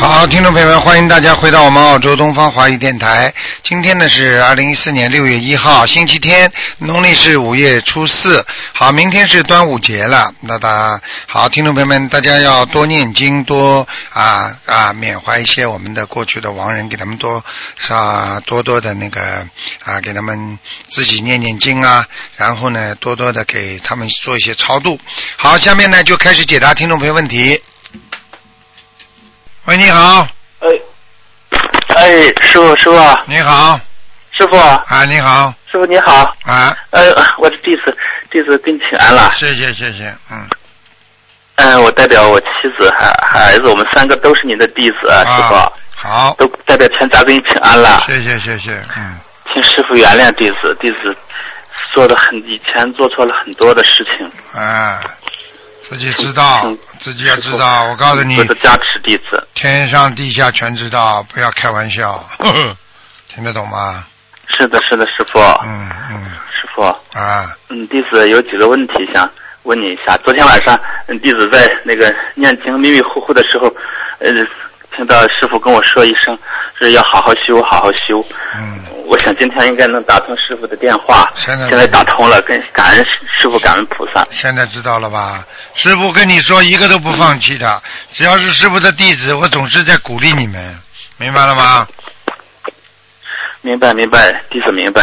好，听众朋友们，欢迎大家回到我们澳洲东方华语电台。今天呢是二零一四年六月一号，星期天，农历是五月初四。好，明天是端午节了。那大好，听众朋友们，大家要多念经，多啊啊缅怀一些我们的过去的亡人，给他们多啊多多的那个啊给他们自己念念经啊，然后呢多多的给他们做一些超度。好，下面呢就开始解答听众朋友问题。喂，你好，哎，哎，师傅，师傅，你好，师傅，啊，你好，师傅你好，啊，呃，我的弟子弟子给你请安了，谢谢谢谢，嗯，嗯，我代表我妻子还还儿子，我们三个都是您的弟子，啊师傅，啊，好，都代表全家给你请安了，谢谢谢谢，嗯，请师傅原谅弟子，弟子做的很以前做错了很多的事情，啊，自己知道。嗯，自己要知道，我告诉你我的加持弟子，天上地下全知道，不要开玩笑，呵 呵听得懂吗？是的，是的，师傅，嗯嗯，师傅，啊，嗯，弟子有几个问题想问你一下。昨天晚上，嗯，弟子在那个念经迷迷糊糊的时候，呃，听到师傅跟我说一声，是要好好修，好好修。嗯，我想今天应该能打通师傅的电话，现在现在打通了，跟感恩师傅，感恩菩萨。现在知道了吧？师傅跟你说，一个都不放弃的，只要是师傅的弟子，我总是在鼓励你们，明白了吗？明白，明白，弟子明白。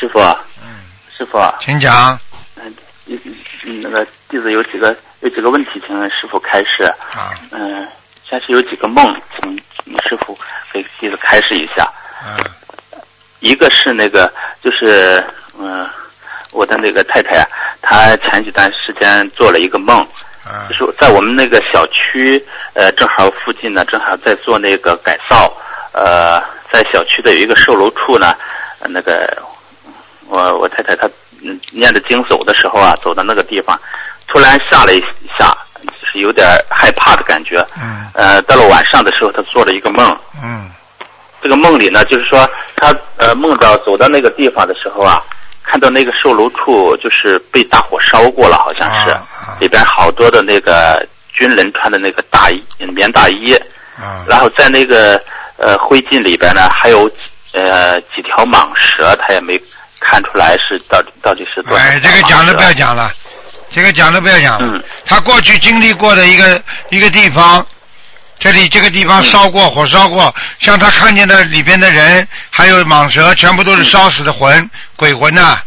师傅，嗯，师傅，请讲，嗯，嗯嗯那个弟子有几个有几个问题，请问师傅开示。啊，嗯，先是有几个梦，请师傅给弟子开示一下。嗯一个是那个，就是嗯、我的那个太太啊，她前几段时间做了一个梦，嗯就是在我们那个小区，呃，正好附近呢，正好在做那个改造，呃，在小区的有一个售楼处呢，呃那个我我太太她嗯念着经走的时候啊，走到那个地方，突然吓了一下，就是有点害怕的感觉。嗯。呃，到了晚上的时候，他做了一个梦，嗯。这个梦里呢，就是说他呃梦到走到那个地方的时候啊，看到那个售楼处就是被大火烧过了，好像是、啊啊。里边好多的那个军人穿的那个大衣棉大衣，啊。然后在那个呃灰烬里边呢还有呃几条蟒蛇，他也没看出来是到底到底是多少哎，这个讲了不要讲了，这个讲都不要讲了。嗯。他过去经历过的一个一个地方，这里这个地方烧过、火烧过，像他看见的里边的人，还有蟒蛇，全部都是烧死的魂、鬼魂呐、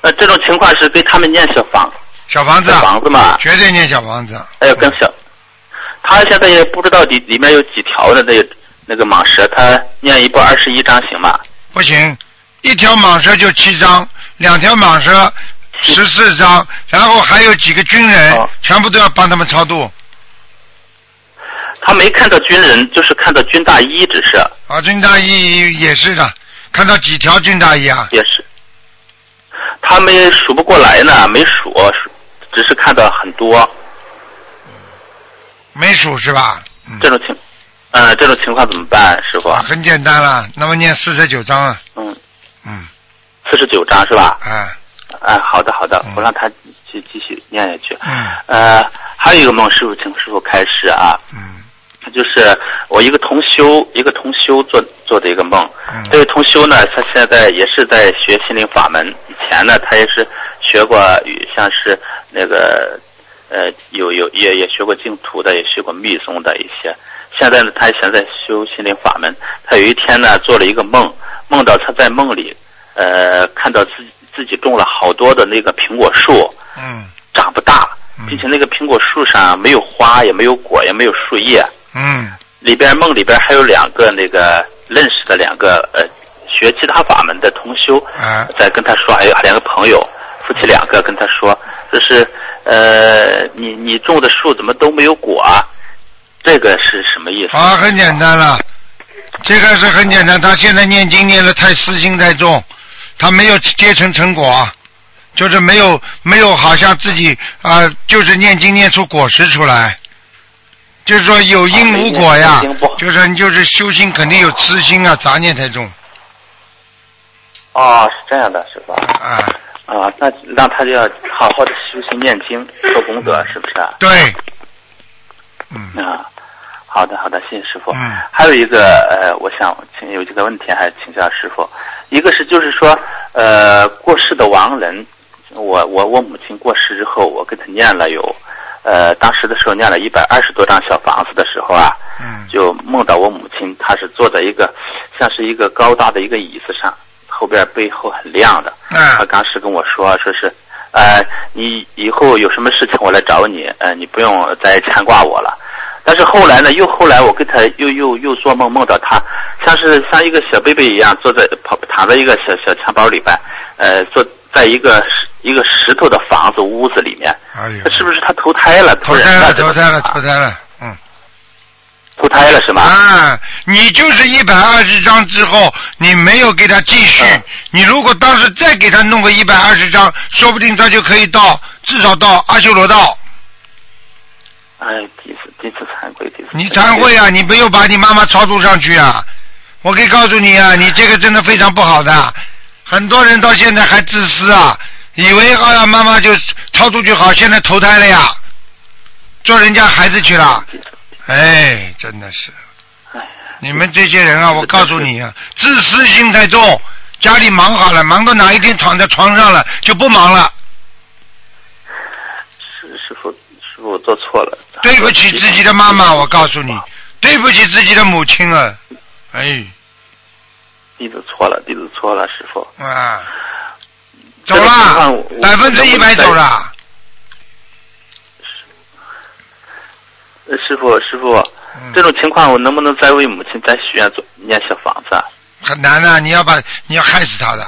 呃这种情况是给他们念小房。小房子小，房子嘛，绝对念小房子。还有更小，他现在也不知道里里面有几条的那个那个蟒蛇，他念一部二十一章行吗？不行，一条蟒蛇就七章，两条蟒蛇十四张，然后还有几个军人，哦全部都要帮他们超度。他没看到军人，就是看到军大衣，只是啊，军大衣也是的，看到几条军大衣啊？也是，他们数不过来呢，没数，只是看到很多没数是吧？嗯这种情，呃，这种情况怎么办，师傅？啊，很简单了，那么念四十九章啊，嗯，嗯，四十九章是吧？哎，哎、好的好的嗯，我让他继继续念下去。嗯呃，还有一个梦，师傅，请师傅开始啊。嗯就是我一个同修，一个同修做做的一个梦。嗯这位同修呢，他现在也是在学心灵法门。以前呢，他也是学过，像是那个呃，有有也也学过净土的，也学过密宗的一些。现在呢，他现在修心灵法门。他有一天呢，做了一个梦，梦到他在梦里，呃，看到自己自己种了好多的那个苹果树，嗯长不大，嗯并且那个苹果树上没有花，也没有果，也没有树叶。嗯里边梦里边还有两个那个认识的两个呃学其他法门的同修，啊在跟他说，还有两个朋友，夫妻两个跟他说，就是呃你你种的树怎么都没有果啊？这个是什么意思？啊，很简单了，这个是很简单。他现在念经念的太私心太重，他没有结成成果，就是没有没有，好像自己啊、就是念经念出果实出来，就是说有因无果呀，就是你就是修心肯定有痴心啊，杂念太重哦，是这样的，师傅。啊，啊，那那他就要好好的修行念经做功德，是不是啊？对，嗯啊，好的好的，谢谢师傅。嗯还有一个呃，我想请有几个问题还请教师傅。一个是就是说呃过世的亡人，我我我母亲过世之后，我给她念了有呃当时的时候念了一百二十多张小房子的时候啊，嗯就梦到我母亲，她是坐在一个像是一个高大的一个椅子上，后边背后很亮的。她啊当时跟我说，说是，呃，你以后有什么事情我来找你，呃，你不用再牵挂我了。但是后来呢，又后来我跟他又又又做梦，梦到他像是像一个小 baby 一样坐在躺躺在一个小小襁褓里边，呃，坐在一个石一个石头的房子屋子里面，哎呦，是不是他投胎了？投胎了，投胎了，啊投胎了，嗯。投胎了是吗？啊，你就是一百二十张之后，你没有给他继续，嗯你如果当时再给他弄个一百二十张，说不定他就可以到至少到阿修罗道。哎，第一次第一次惭愧，第一次你惭愧啊，你没有把你妈妈超度上去啊！我可以告诉你啊，你这个真的非常不好的。很多人到现在还自私啊，以为哎呀妈妈就超度就好，现在投胎了呀，做人家孩子去了。哎，真的是哎，你们这些人啊，我告诉你啊，自私心太重，家里忙好了，忙到哪一天躺在床上了就不忙了，师师傅我做错了，对不起自己的妈妈，我告诉你，对不起自己的母亲啊，哎，弟子错了，弟子错了，师傅。啊，走了百分之一百走了，呃师傅师傅，嗯这种情况我能不能再为母亲再许愿做念小房子啊？很难的，你要把你要害死他的。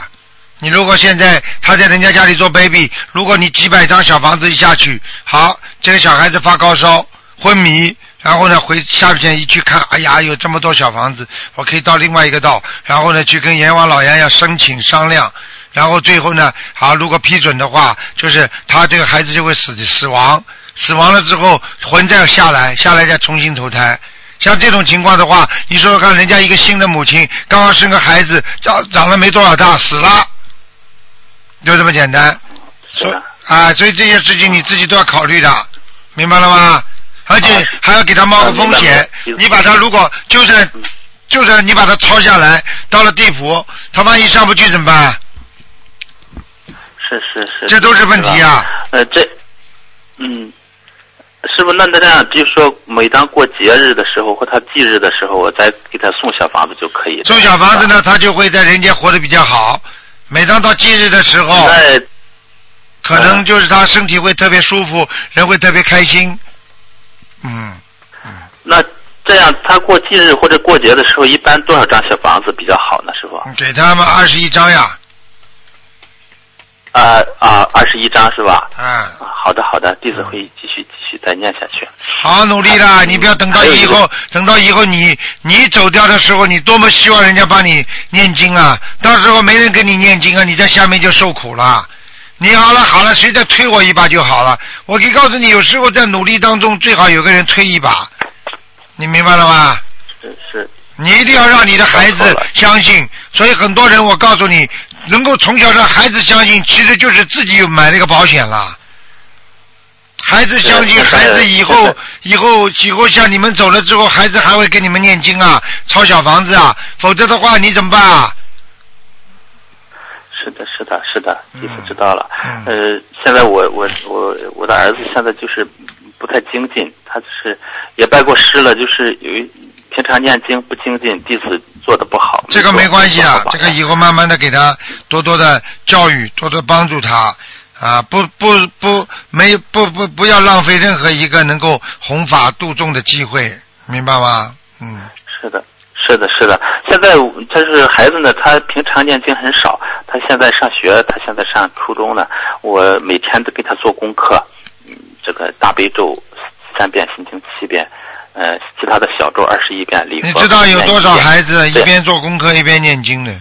你如果现在他在人家家里做 baby，如果你几百张小房子一下去，好，这个小孩子发高烧、昏迷，然后呢回下边一去看，哎呀，有这么多小房子，我可以到另外一个道，然后呢去跟阎王老爷要申请商量，然后最后呢，好，如果批准的话，就是他这个孩子就会死死亡，死亡了之后魂再下来，下来再重新投胎。像这种情况的话，你说说看，人家一个新的母亲刚刚生个孩子，长长了没多少大，死了，就这么简单。所以，啊，所以这些事情你自己都要考虑的，明白了吗？而且啊还要给他冒个风险你把他如果就算就算你把他抄下来，到了地府，他万一上不去怎么办？是是是，这都是问题啊呃，这，嗯，师傅，那那这样，就是说，每当过节日的时候或他忌日的时候，我再给他送小房子就可以了。送小房子呢，他就会在人间活得比较好。每当到忌日的时候，那可能就是他身体会特别舒服，人会特别开心。嗯，那这样，他过忌日或者过节的时候，一般多少张小房子比较好呢？师傅？给他们二十一张呀，啊啊，二十一张是吧？嗯，啊，好的好的，弟子会继续继续再念下去。好好努力啦！你不要等到以后，等到以后你你走掉的时候，你多么希望人家帮你念经啊！到时候没人给你念经啊，你在下面就受苦了。你好了好了，谁再推我一把就好了。我可以告诉你，有时候在努力当中，最好有个人推一把，你明白了吗？是是，你一定要让你的孩子相信。所以很多人，我告诉你，能够从小让孩子相信，其实就是自己买那个保险了。孩子相信，孩子以后以后以后像你们走了之后，孩子还会给你们念经啊，抄小房子啊，否则的话你怎么办啊？是的，是的，是的，嗯弟子知道了。嗯呃，现在我我我我的儿子现在就是不太精进，他就是也拜过师了，就是有一平常念经不精进，弟子做的不好。这个没关系啊，这个以后慢慢的给他多多的教育，多多帮助他啊，不不不没不不不要浪费任何一个能够弘法度众的机会，明白吗？嗯。是的，是的，是的。现在他是孩子呢，他平常念经很少，他现在上学，他现在上初中呢。我每天都给他做功课，嗯，这个大悲咒三遍，心经七遍，呃，其他的小咒二十一遍，你知道有多少孩子一边做功课一边念经的？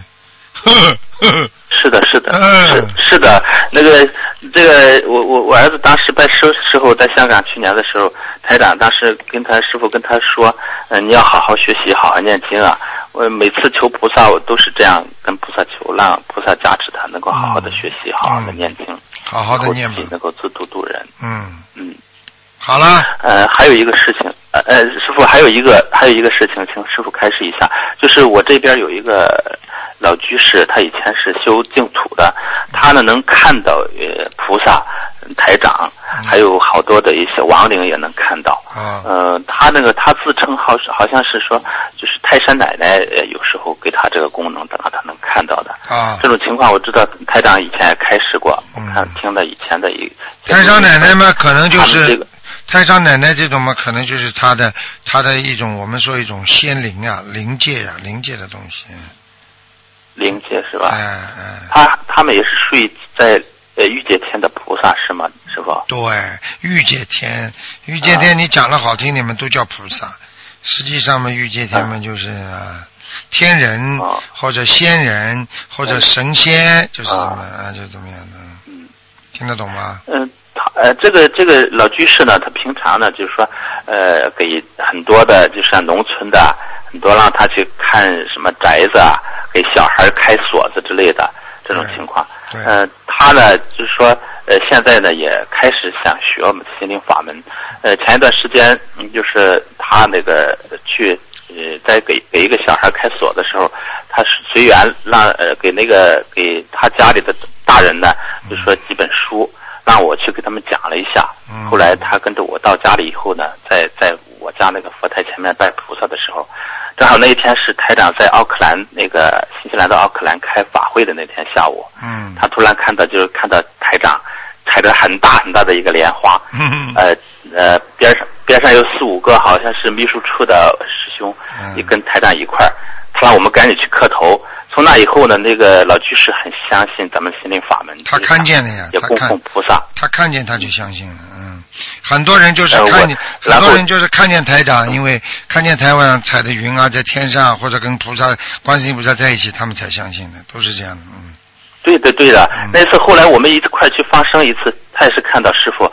是 是的，是的，嗯。是是的，那个这个我我我儿子当时拜师时候在香港去年的时候，台长当时跟他师傅跟他说，嗯、你要好好学习，好好念经啊。我每次求菩萨，我都是这样跟菩萨求，让菩萨加持他能够好好的学习，好好的念经，好好的念吧以后自己。能够自度度人。嗯，嗯，好了，呃，还有一个事情，呃呃，师傅还有一个还有一个事情，请师傅开示一下，就是我这边有一个老居士，他以前是修净土的，他呢能看到呃菩萨、台长，还有好多的一些亡灵也能看到。啊，呃，他那个他自称好好像是说，就是泰山奶奶呃有时候给他这个功能，让他能看到的。啊这，种情况我知道台长以前也开始过，我嗯看听了以前的一泰山奶奶嘛，可能就是他们这个太上奶奶这种嘛，可能就是她的她的一种我们说一种仙灵啊、灵界啊、灵界的东西。灵界是吧？哎哎，他他们也是属于在呃御界天的菩萨是吗？师傅？对，御界天，御界天你讲的好听，你们都叫菩萨，实际上嘛，御界天嘛就是啊。天人哦或者仙人或者神仙，就是什么啊，就怎么样的，嗯听得懂吗？嗯，他呃这个这个老居士呢，他平常呢就是说呃给很多的就是像农村的很多让他去看什么宅子啊，给小孩开锁子之类的这种情况。嗯，呃，他呢，就是说，呃，现在呢也开始想学我们心灵法门。呃，前一段时间，嗯，就是他那个去，呃，在给给一个小孩开锁的时候，他是随缘让呃给那个给他家里的大人呢，就说几本书，让我去给他们讲了一下。嗯后来他跟着我到家里以后呢，在在我家那个佛台前面拜菩萨的时候，正好那一天是台长在奥克兰那个新西兰的奥克兰开法会的那天下午。嗯，他突然看到，就是看到台长踩着很大很大的一个莲花，嗯呃呃，边上边上有四五个好像是秘书处的师兄，嗯也跟台长一块儿，他让我们赶紧去磕头。从那以后呢，那个老居士很相信咱们心灵法门，他看见了呀也供奉菩萨。他看见他就相信了，嗯，很多人就是看见，很多人就是看见台长，因为看见台湾上踩的云啊，在天上或者跟菩萨、观世音菩萨在一起，他们才相信的，都是这样的，嗯，对的，对的。嗯。那次后来我们一块去放生一次，他也是看到师傅，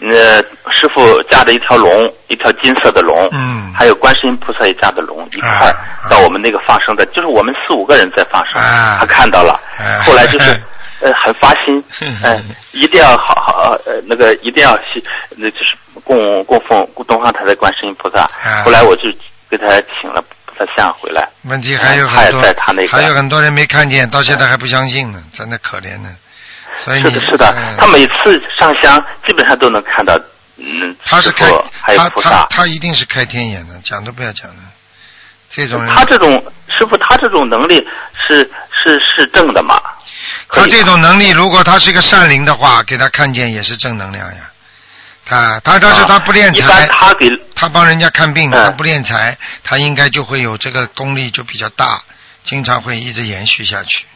呃，师傅驾着一条龙，一条金色的龙，嗯。还有观世音菩萨也驾着龙一块到我们那个放生的，就是我们四五个人在放生，啊。他看到了，啊。后来就是。呃，很发心，呃，一定要好好呃，那个一定要去，那就是供供奉东方台的观世音菩萨。啊后来我就给他请了菩萨像回来。问题还有他也很多在他那，个还有很多人没看见，到现在还不相信呢，真的可怜呢。所以是的，是的，嗯他每次上香基本上都能看到，嗯，师他是开傅还有他他。他一定是开天眼的，讲都不要讲的。这种人，他这种师傅，他这种能力是是是正的嘛？他这种能力，如果他是一个善灵的话，给他看见也是正能量呀。他他但是他不敛一般财，他给他帮人家看病，嗯他不练财，他应该就会有这个功力就比较大，经常会一直延续下去。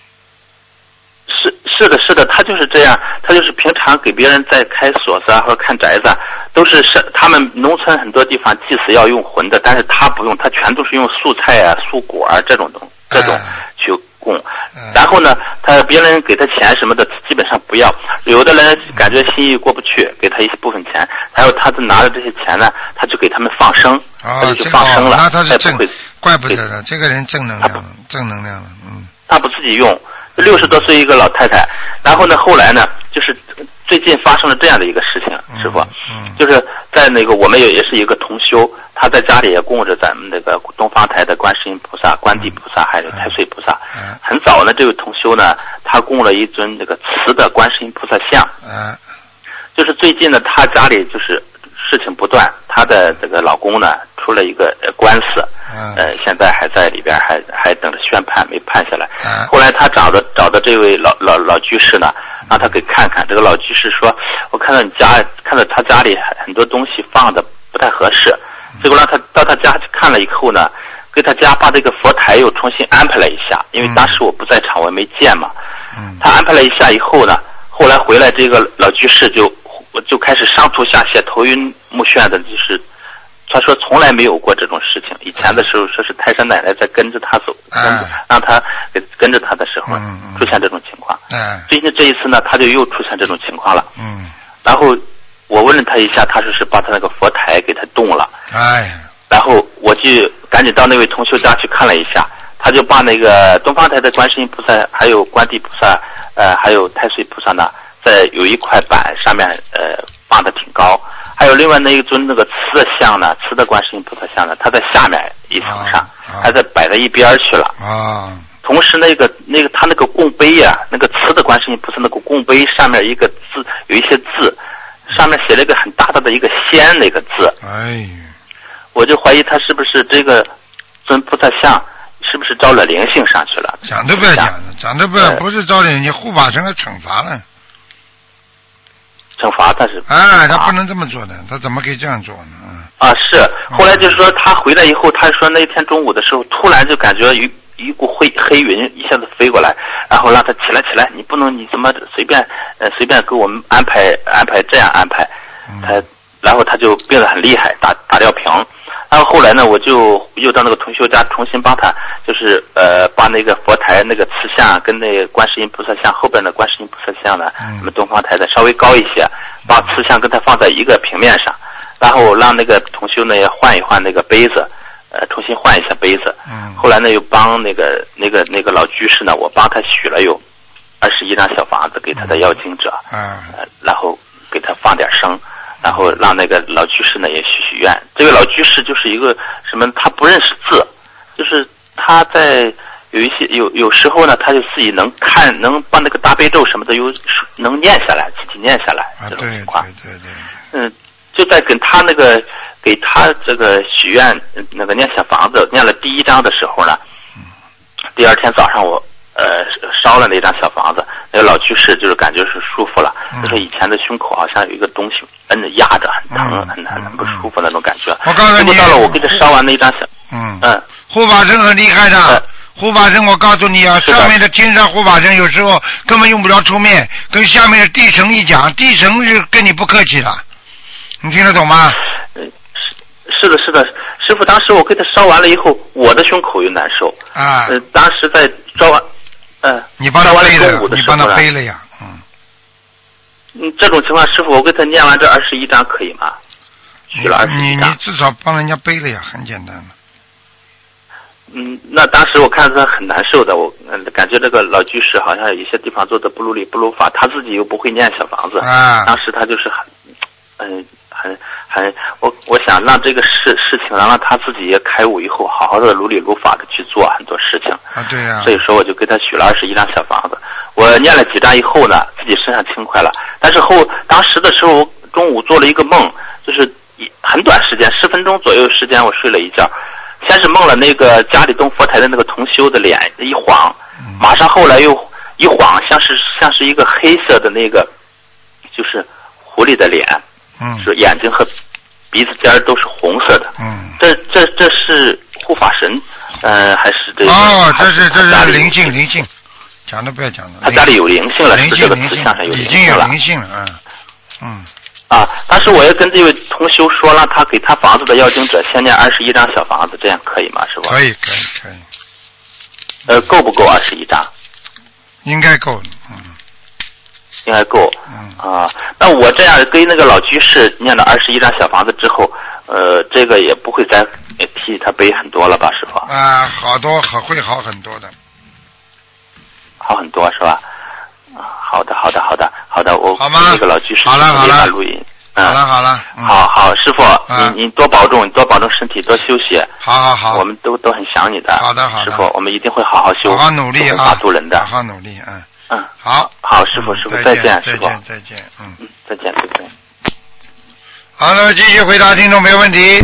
是是的，是的，他就是这样，他就是平常给别人在开锁子啊或者看宅子啊，都是是他们农村很多地方祭祀要用魂的，但是他不用，他全都是用素菜啊、素果啊这种东这种哎去供。嗯然后呢，他别人给他钱什么的，基本上不要。有的人感觉心意过不去，给他一部分钱，还有他就拿着这些钱呢，他就给他们放生，他哦，就放生了，那他是正怪不得了，这个人正能量正能量了，嗯他不自己用。六十多岁一个老太太，然后呢，后来呢，就是最近发生了这样的一个事情，嗯师傅，嗯就是在那个我们也也是一个同修，他在家里也供着咱们那个东方台的观世音菩萨、观地菩萨还有太岁菩萨。嗯很早呢，这位同修呢，他供了一尊这个瓷的观世音菩萨像，嗯就是最近呢，他家里就是事情不断，他的这个老公呢出了一个呃官司，嗯呃，现在还在里边，还还等着宣判，没判下来。啊后来他找的找的这位老老老居士呢，让他给看看。这个老居士说：“我看到你家，看到他家里很多东西放的不太合适。”结果让他到他家去看了以后呢，给他家把这个佛台又重新安排了一下，因为嗯当时我不在场，我也没见嘛。嗯他安排了一下以后呢，后来回来这个老居士就就开始上吐下泻、头晕目眩的，就是他说从来没有过这种事情。以前的时候说是太上奶奶在跟着他走，跟着啊让他给跟着他的时候嗯嗯出现这种情况。嗯，最近这一次呢，他就又出现这种情况了。嗯，然后我问了他一下，他说是把他那个佛台给他动了。哎，然后我就赶紧到那位同修家去看了一下，他就把那个东方台的观世音菩萨，还有观地菩萨，呃，还有太岁菩萨呢，在有一块板上面，呃，放的。还有另外那一尊那个瓷的像呢，瓷的观世音菩萨像呢，它在下面一层上啊啊，它在摆在一边儿去了。啊，同时，那个那个他那个供杯呀、那个瓷的观世音菩萨那个供杯上面一个字有一些字，上面写了一个很大大的一个“仙”那个字，哎，我就怀疑他是不是这个尊菩萨像是不是招了灵性上去了？讲都不要讲了，讲都不要，哎不是招灵，你护法神的惩罚了。惩罚他是哎，他啊不能这么做的，他怎么可以这样做呢？嗯，啊是，后来就是说他回来以后，他说那天中午的时候，突然就感觉有一股灰黑云一下子飞过来，然后让他起来起来，你不能你怎么随便呃随便给我们安排安排这样安排，他然后他就病得很厉害，打打吊瓶。然后后来呢，我就又到那个同修家重新帮他，就是呃把那个佛台那个瓷像跟那个观世音菩萨像后边的观世音菩萨像呢，我们东方台的稍微高一些，把瓷像跟它放在一个平面上，然后让那个同修呢也换一换那个杯子，呃重新换一下杯子。嗯后来呢又帮那个那个那个老居士呢，我帮他许了有二十一张小房子给他的要经者。嗯，呃，然后给他放点声，然后让那个老居士呢也许许愿。这个老居士就是一个什么，他不认识字，就是他在有一些有有时候呢，他就自己能看，能把那个大悲咒什么的有能念下来，自己念下来这种情况。对对对，嗯，就在跟他那个给他这个许愿呃那个念小房子念了第一章的时候呢，第二天早上我呃烧了那张小房子，那个老居士就是感觉是舒服了，嗯就是以前的胸口好像有一个东西摁着压着，很疼，嗯很很不舒服那种感觉。我告诉你到了我给他烧完那张小，嗯，嗯，护法神很厉害的呃。护法神，我告诉你啊，上面的天上护法神有时候根本用不着出面，跟下面的地神一讲，地神是跟你不客气的，你听得懂吗？呃是是的，是的，师傅，当时我给他烧完了以后，我的胸口又难受。啊，呃，当时在烧完，呃，你帮他背了你帮他背了呀，嗯，嗯，这种情况，师傅，我给他念完这二十一章可以吗？许了二十你你。至少帮人家背了呀，很简单的。嗯，那当时我看着他很难受的，我嗯感觉这个老居士好像有一些地方做的不如理不如法，他自己又不会念小房子，啊当时他就是很，嗯，很很，我我想让这个事事情，然后他自己也开悟以后，好好的如理如法的去做很多事情。啊，对呀、所以说我就给他许了二十一张小房子。我念了几张以后呢，自己身上轻快了。但是后当时的时候，中午做了一个梦，就是一很短时间，十分钟左右时间，我睡了一觉。先是梦了那个家里东佛台的那个同修的脸一晃，马上后来又一晃，像是像是一个黑色的那个，就是狐狸的脸，嗯是眼睛和鼻子尖儿都是红色的。嗯，这这这是护法神，呃，还是这个？哦，还这是这是灵性灵性，讲都不要讲了。他家里有灵性了，灵是这个性灵性已经有灵性了灵性了，嗯嗯，啊！当时我也跟这位同修说，了他给他房子的要经者先念二十一张小房子，这样可以吗？是吧？可以可以可以，呃，够不够二十一张？应该够了，嗯应该够。嗯，啊，那我这样跟那个老居士念了二十一张小房子之后，呃，这个也不会再呃替他背很多了吧，师傅？啊，好多好会好很多的，好很多是吧？啊，好的，好的，好的，好的，我好吗那个老居士好了好了把录音。嗯好了好了，嗯，好好，师傅，啊你你多保重，你多保重身体，多休息。好好好，我们都都很想你的。好的好的师傅，我们一定会好好修，好好努力做啊法度人，的好。好努力，嗯，嗯，好，好，师傅，嗯师傅，再再见，师傅，再见再见，嗯，嗯，再见，再见。好了，继续回答听众没问题。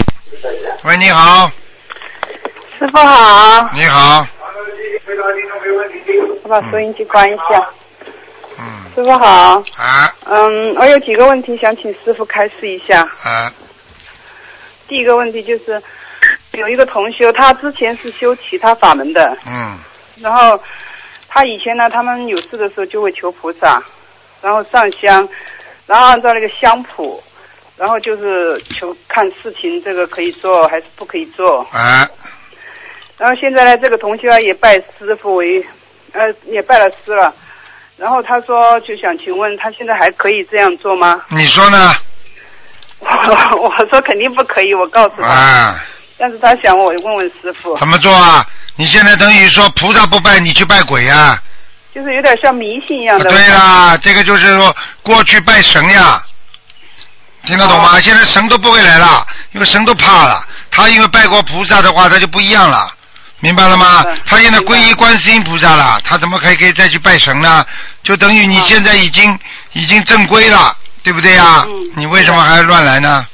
喂，你好，师傅好，你好，我把收音机关一下。嗯，师傅好，啊。嗯，我有几个问题想请师傅开示一下。啊。第一个问题就是，有一个同修，他之前是修其他法门的，嗯。然后他以前呢，他们有事的时候就会求菩萨，然后上香，然后按照那个香谱，然后就是求看事情这个可以做还是不可以做。啊然后现在呢，这个同修啊也拜师傅为，呃，也拜了师了。然后他说就想请问他现在还可以这样做吗？你说呢？我 我说肯定不可以，我告诉他，啊，但是他想我问问师傅，怎么做啊？你现在等于说菩萨不拜，你去拜鬼呀、就是有点像迷信一样的。对啦，这个就是说过去拜神呀，听得懂吗？哦现在神都不会来了，因为神都怕了。他因为拜过菩萨的话，他就不一样了，明白了吗？他现在皈依观世音菩萨了，他怎么还可以再去拜神呢？就等于你哦现在已经、已经正规了，对不对呀？嗯你为什么还要乱来呢？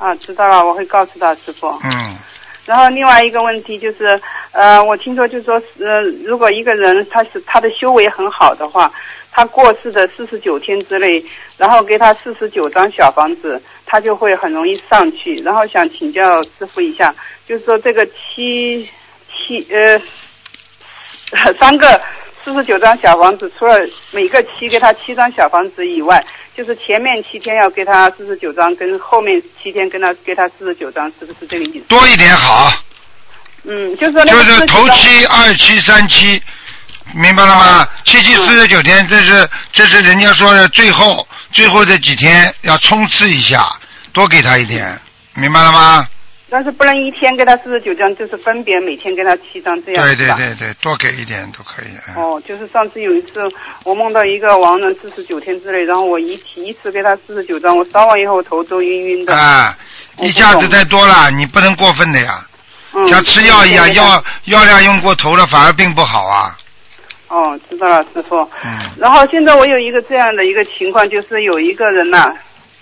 啊，知道了，我会告诉他师傅。嗯，然后另外一个问题就是，呃，我听说就是说，呃，如果一个人他是他的修为很好的话，他过世的四十九天之内，然后给他四十九张小房子，他就会很容易上去。然后想请教师傅一下，就是说这个七七呃三个四十九张小房子，除了每个七给他七张小房子以外，就是前面七天要给他四十九张，跟后面七天跟他给他四十九张，是不是这个意思？多一点好，嗯，就是说就是头七、二七、三七，明白了吗？七七四十九天，这是这是人家说的最后最后这几天要冲刺一下，多给他一点，明白了吗？但是不能一天给他四十九张，就是分别每天给他七张这样对？对对对，多给一点都可以。嗯哦，就是上次有一次，我梦到一个亡人四十九天之内，然后我一提一次给他四十九张，我烧完以后头都晕晕的。啊，一下子太多了，你不能过分的呀，嗯，像吃药一样，药药量用过头了，反而并不好啊。哦，知道了，师傅。嗯然后现在我有一个这样的一个情况，就是有一个人呐、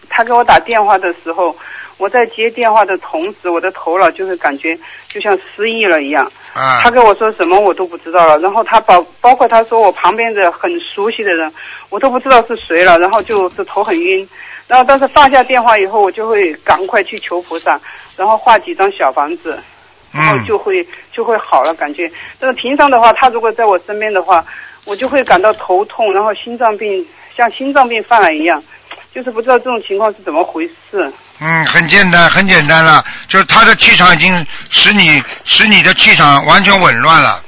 他给我打电话的时候，我在接电话的同时，我的头脑就会感觉就像失忆了一样。啊他跟我说什么我都不知道了，然后他包包括他说我旁边的很熟悉的人，我都不知道是谁了，然后就是头很晕，然后但是放下电话以后，我就会赶快去求菩萨，然后画几张小房子，然后嗯，就会就会好了感觉。但是平常的话，他如果在我身边的话，我就会感到头痛，然后心脏病像心脏病犯了一样，就是不知道这种情况是怎么回事。嗯，很简单，很简单了，就是他的气场已经使你使你的气场完全紊乱了。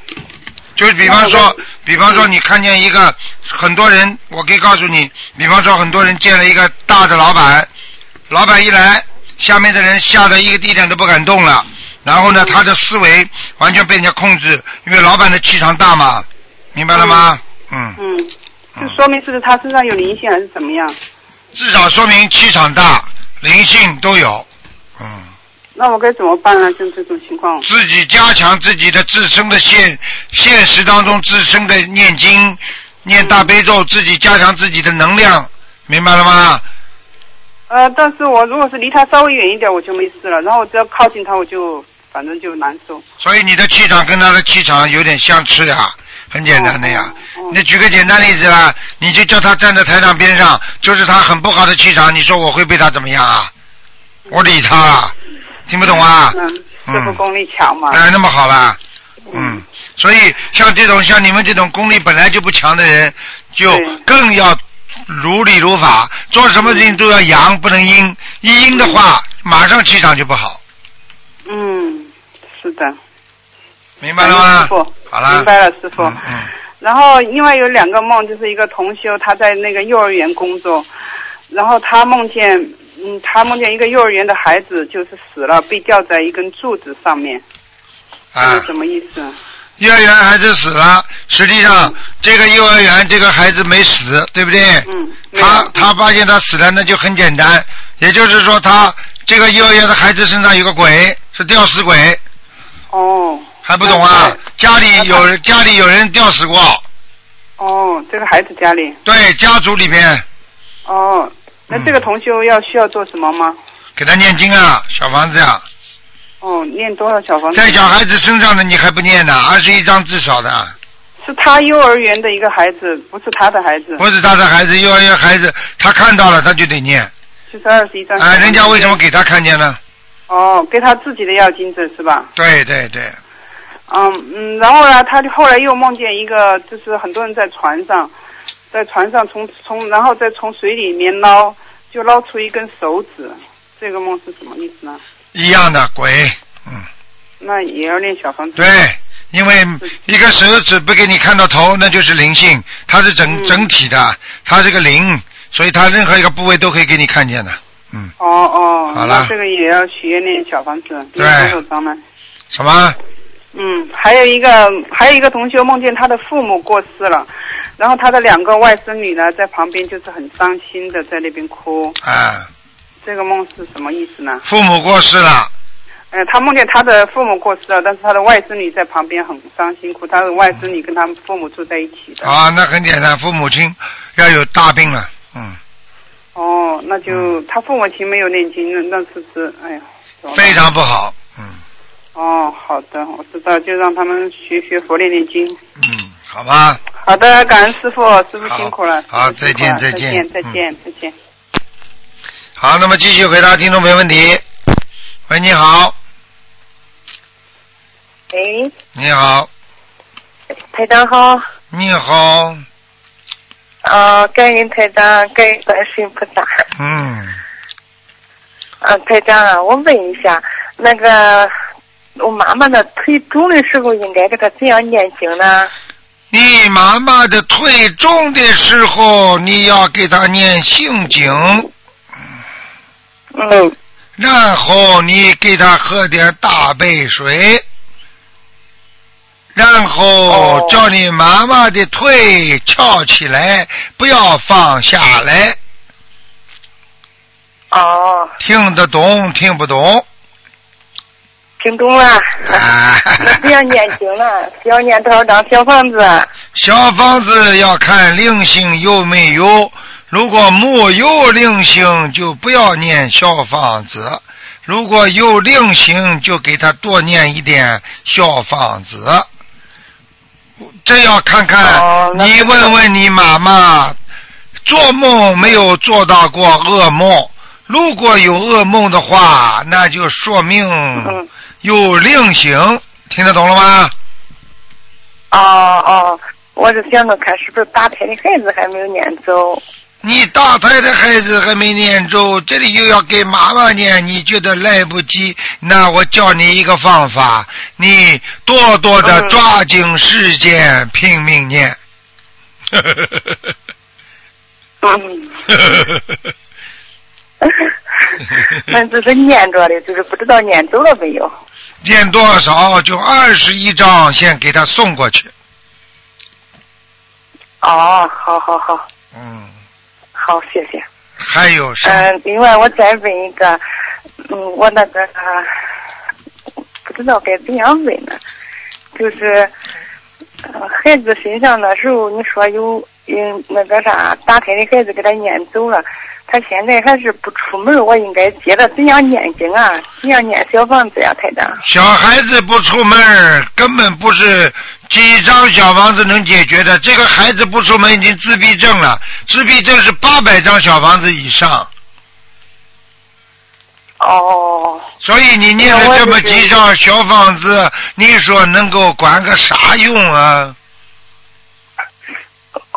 就是比方说，比方说你看见一个很多人，我可以告诉你，比方说很多人见了一个大的老板，老板一来，下面的人吓得一个地点都不敢动了。然后呢，他的思维完全被人家控制，因为老板的气场大嘛，明白了吗？嗯，嗯，就说明是不是他身上有灵性还是怎么样？至少说明气场大，灵性都有。嗯。那我该怎么办呢？像这种情况，自己加强自己的自身的现现实当中自身的念经、念大悲咒，自己加强自己的能量，明白了吗？呃，但是我如果是离他稍微远一点，我就没事了。然后只要靠近他，我就反正就难受。所以你的气场跟他的气场有点相似呀，很简单的呀。你举个简单例子啦，你就叫他站在台长边上，就是他很不好的气场，你说我会被他怎么样啊？我理他了，听不懂啊？嗯，这不功力强嘛。哎，那么好啦，嗯，所以像这种像你们这种功力本来就不强的人，就更要如理如法，做什么事情都要阳，不能阴。一阴的话，马上气场就不好，嗯，是的。明白了吗？师？傅，好了，明白了，师傅。嗯嗯，然后另外有两个梦，就是一个同修他在那个幼儿园工作，然后他梦见，嗯，他梦见一个幼儿园的孩子就是死了，被吊在一根柱子上面，这啊是，什么意思？幼儿园孩子死了，实际上这个幼儿园这个孩子没死，对不对？嗯，他他发现他死了，那就很简单，也就是说他这个幼儿园的孩子身上有个鬼，是吊死鬼，哦还不懂啊？家里有人家里有人吊死过，哦，这个孩子家里对，家族里边哦，那这个同修要需要做什么吗？给他念经啊，小房子啊，哦，念多少小房子？在小孩子身上的你还不念呢，二十一张至少的，是他幼儿园的一个孩子，不是他的孩子，不是他的孩子，幼儿园孩子他看到了他就得念，就是二十一张。啊，人家为什么？给他看见呢？哦，给他自己的要金子是吧？对对对，嗯嗯，然后呢，他就后来又梦见一个，就是很多人在船上，在船上从从然后再从水里面捞，就捞出一根手指，这个梦是什么意思呢？一样的鬼，嗯，那也要练小房子。对，因为一个手指不给你看到头，那就是灵性，它是整、嗯整体的，它是个灵，所以它任何一个部位都可以给你看见的。嗯，哦哦，好了那这个也要许愿念小房子，对念多少张呢？什么？嗯，还有一个还有一个同学梦见他的父母过世了，然后他的两个外甥女呢在旁边就是很伤心的在那边哭，啊，这个梦是什么意思呢？父母过世了，呃，他梦见他的父母过世了，但是他的外甥女在旁边很伤心哭，他的外甥女跟他们父母住在一起的。啊，那很简单，父母亲要有大病了，嗯，哦，那就他父母亲没有念经，那那是不是？哎呀，非常不好，嗯哦，好的，我知道，就让他们学学佛念念经。嗯，好吧，好的，感恩师傅，师傅辛苦了。好再见再见再见，再嗯见，再见。好，那么继续回答听众朋友问题。喂，你好，喂，你好，台长好，你好，啊，感恩台长，感恩观世音菩萨。嗯，啊，台长啊，我问一下，那个我妈妈的腿肿的时候，应该给她怎样念经呢？你妈妈的腿重的时候，你要给她念心经，嗯，然后你给她喝点大杯水，然后哦叫你妈妈的腿翘起来，不要放下来。哦，听得懂，听不懂？听懂了。啊，那怎样念经了？需要念多少张小房子？小房子要看灵性有没有，如果没有灵性，就不要念小房子；如果有灵性，就给他多念一点小房子。这要看看，哦你问问你妈妈，做梦没有做到过噩梦？如果有噩梦的话，那就说明嗯，有灵性，听得懂了吗？哦哦，我是想着看是不是打胎的孩子还没有念走。你打胎的孩子还没念走，这里又要给妈妈念，你觉得来不及？那我教你一个方法，你多多的嗯抓紧时间，拼命念。嗯，那只是念着的，就是不知道念走了没有。念多少就二十一张，先给他送过去。哦，好好好，嗯，好，谢谢。还有？嗯，另外我再问一个，嗯，我那个、啊、不知道该怎样问呢，就是、呃、孩子身上那时候你说有嗯那个啥打胎的孩子给他撵走了，他现在还是不出门，我应该接着怎样念经啊？怎样念小房子呀、台长？小孩子不出门，根本不是几张小房子能解决的。这个孩子不出门已经自闭症了，自闭症是八百张小房子以上。哦，所以你念了这么几张小房子，你说能够管个啥用啊？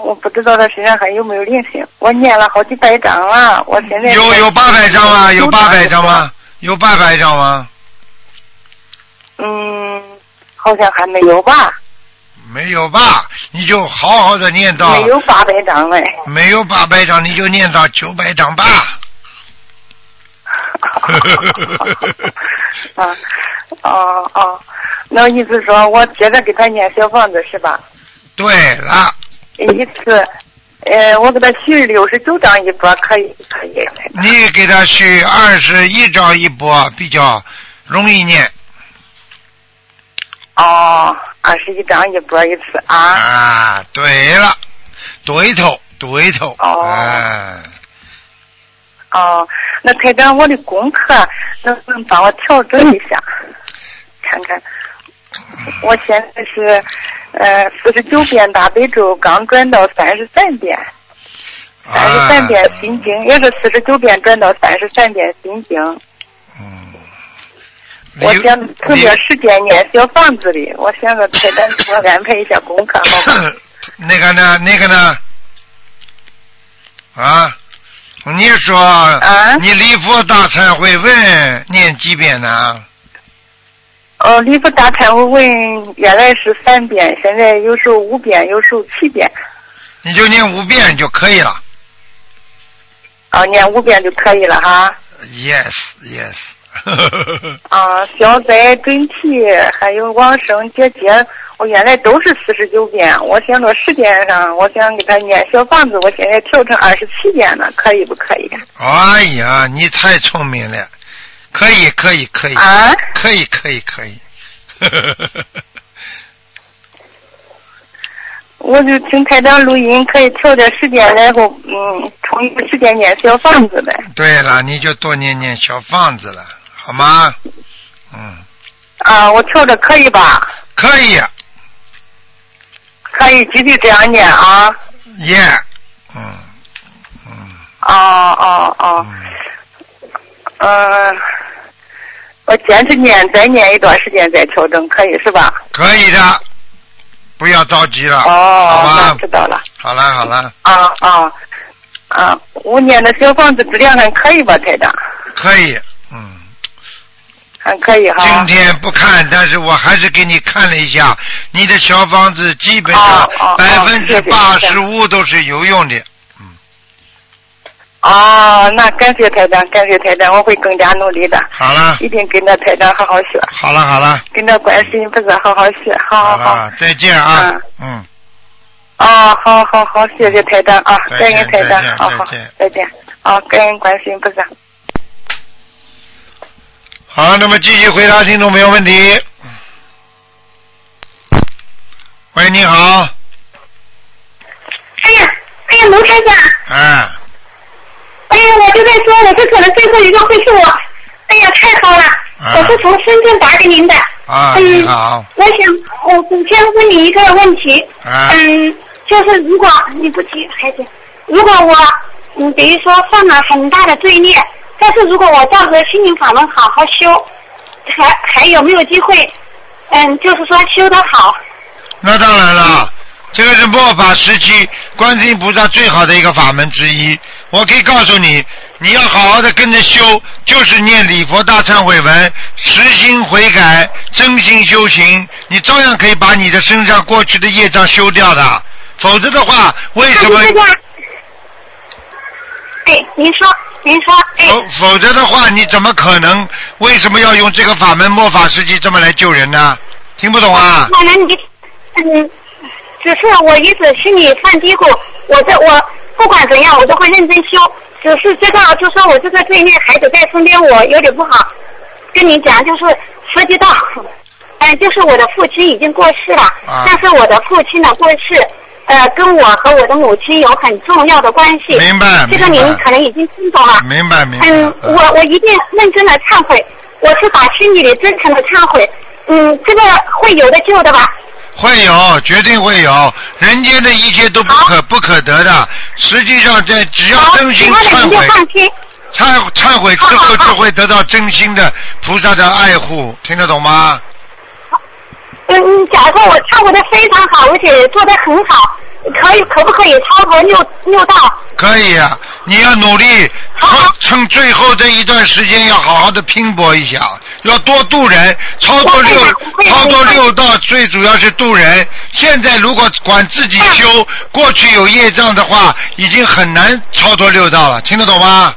我不知道他身上还有没有灵性，我念了好几百张了，我现在有有八百张吗？有八百张吗？有八百张吗？嗯，好像还没有吧，没有吧？你就好好的念到没有八百张嘞。没有八百张，你就念到九百张吧。啊，哦哦，那意思说我接着给他念小房子是吧？对了，一次，呃，我给他续六十九张一波，可以可以。你给他续二十一张一波，比较容易念哦，二十一张一波一次啊。啊。对了，对头对头。哦啊哦，那台长，我的功课能不能帮我调整一下？看看，我现在是呃四十九遍大悲咒，刚转到三十三遍，三十三遍心经，也是四十九遍转到三十三遍心经。嗯。我想腾点时间念小房子里，我想着台长给我安排一下功课，好吧？那个呢？那个呢？啊？你说，啊你礼佛大忏悔文念几遍呢？呃，礼佛大忏悔文原来是三遍，现在有时候五遍，有时候七遍。你就念五遍就可以了。啊，念五遍就可以了哈。Yes, yes 啊，消灾准提还有往生结节，我原来都是四十九遍。我想着时间上，我想给他念小房子，我现在调成二十七遍了，可以不可以？哎呀，你太聪明了，可以，可以，可以，啊？可以，可以，可以。我就听台长录音，可以调点时间，然后嗯，充裕时间念小房子呗。对了，你就多念念小房子了，好吗？嗯，啊，我调的可以吧？可以，可以继续这样念啊。耶、嗯嗯哦哦哦，嗯，嗯，我坚持念，再念一段时间再调整，可以是吧？可以的，不要着急了，好哦，那知？道了。好了好了，啊啊啊！我念的小房子质量还可以吧，台长？可以，嗯。还可以哈。今天不看，但是我还是给你看了一下，你的小房子基本上百分之八十五都是有用的。哦，那感谢台长，感谢台长，我会更加努力的，好了，一定跟着台长好好学，好了，好了，跟着观世音菩萨好好学，好好好。了，再见啊，嗯，哦，好好好，谢谢台长。啊，感谢台长，好好再见，啊，感恩观世音菩萨。好，那么继续回答听众朋友问题。喂，你好，哎呀，哎呀，卢台长，哎，哎呀，我就在说，我这可能最后一个会是我。哎呀，太好了，啊我是从深圳打给您的。啊，嗯你好，我想，我先问你一个问题。啊嗯，就是如果你不急，孩子，如果我，嗯，比如说犯了很大的罪孽，但是如果我照着心灵法门好好修，还还有没有机会？嗯，就是说修得好。那当然了，这个是末法时期观世音菩萨最好的一个法门之一。我可以告诉你，你要好好的跟着修，就是念礼佛大忏悔文，实心悔改，真心修行，你照样可以把你的身上过去的业障修掉的。否则的话，为什么。哎，您说，您说，哎。否否则的话，你怎么可能？为什么要用这个法门末法时期这么来救人呢？听不懂啊？奶奶，你嗯，只是我一直心里犯嘀咕，我这我不管怎样，我都会认真修。只是知道，就说我这个罪孽孩子在身边，我有点不好。跟你讲，就是涉及到，嗯，就是我的父亲已经过世了，啊但是我的父亲的过世，呃，跟我和我的母亲有很重要的关系。明白这个您可能已经听懂了。明白明白。嗯，我我一定认真的忏悔，我是打心底里真诚的忏悔。嗯，这个会有的救的吧？会有，绝对会有。人间的一切都不可不可得的。实际上，这只要，真心忏悔。忏忏悔之后，就会得到真心的菩萨的爱护，听得懂吗？嗯嗯，假如说我忏悔的非常好，而且做的很好，可以可不可以超脱六六道？可以啊，你要努力，好趁趁最后这一段时间要好好的拼搏一下，要多渡人，超脱六我会的我会的超脱我会的六道，最主要是渡人。现在如果管自己修，过去有业障的话，已经很难超脱六道了，听得懂吗？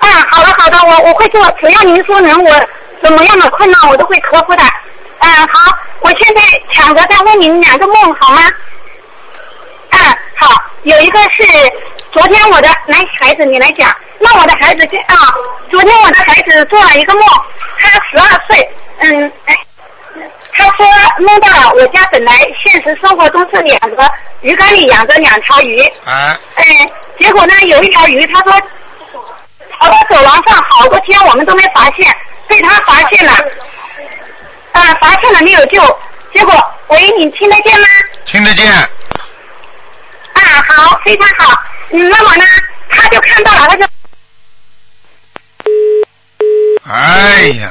啊，好的好的，我我会做，只要您说能，我怎么样的困难我都会克服的。嗯，好，我现在抢着再问您两个梦好吗？嗯，好，有一个是昨天我的来孩子你来讲，那我的孩子就啊，昨天我的孩子做了一个梦，他十二岁，嗯，哎。他说梦到了我家本来现实生活中是两个鱼缸里养着两条鱼，哎，嗯，结果呢有一条鱼，他说跑到走廊上好多天我们都没发现，被他发现了，啊，发现了没有救，结果喂，你听得见吗？听得见。非常好，嗯，那么呢，他就看到了，他就哎呀，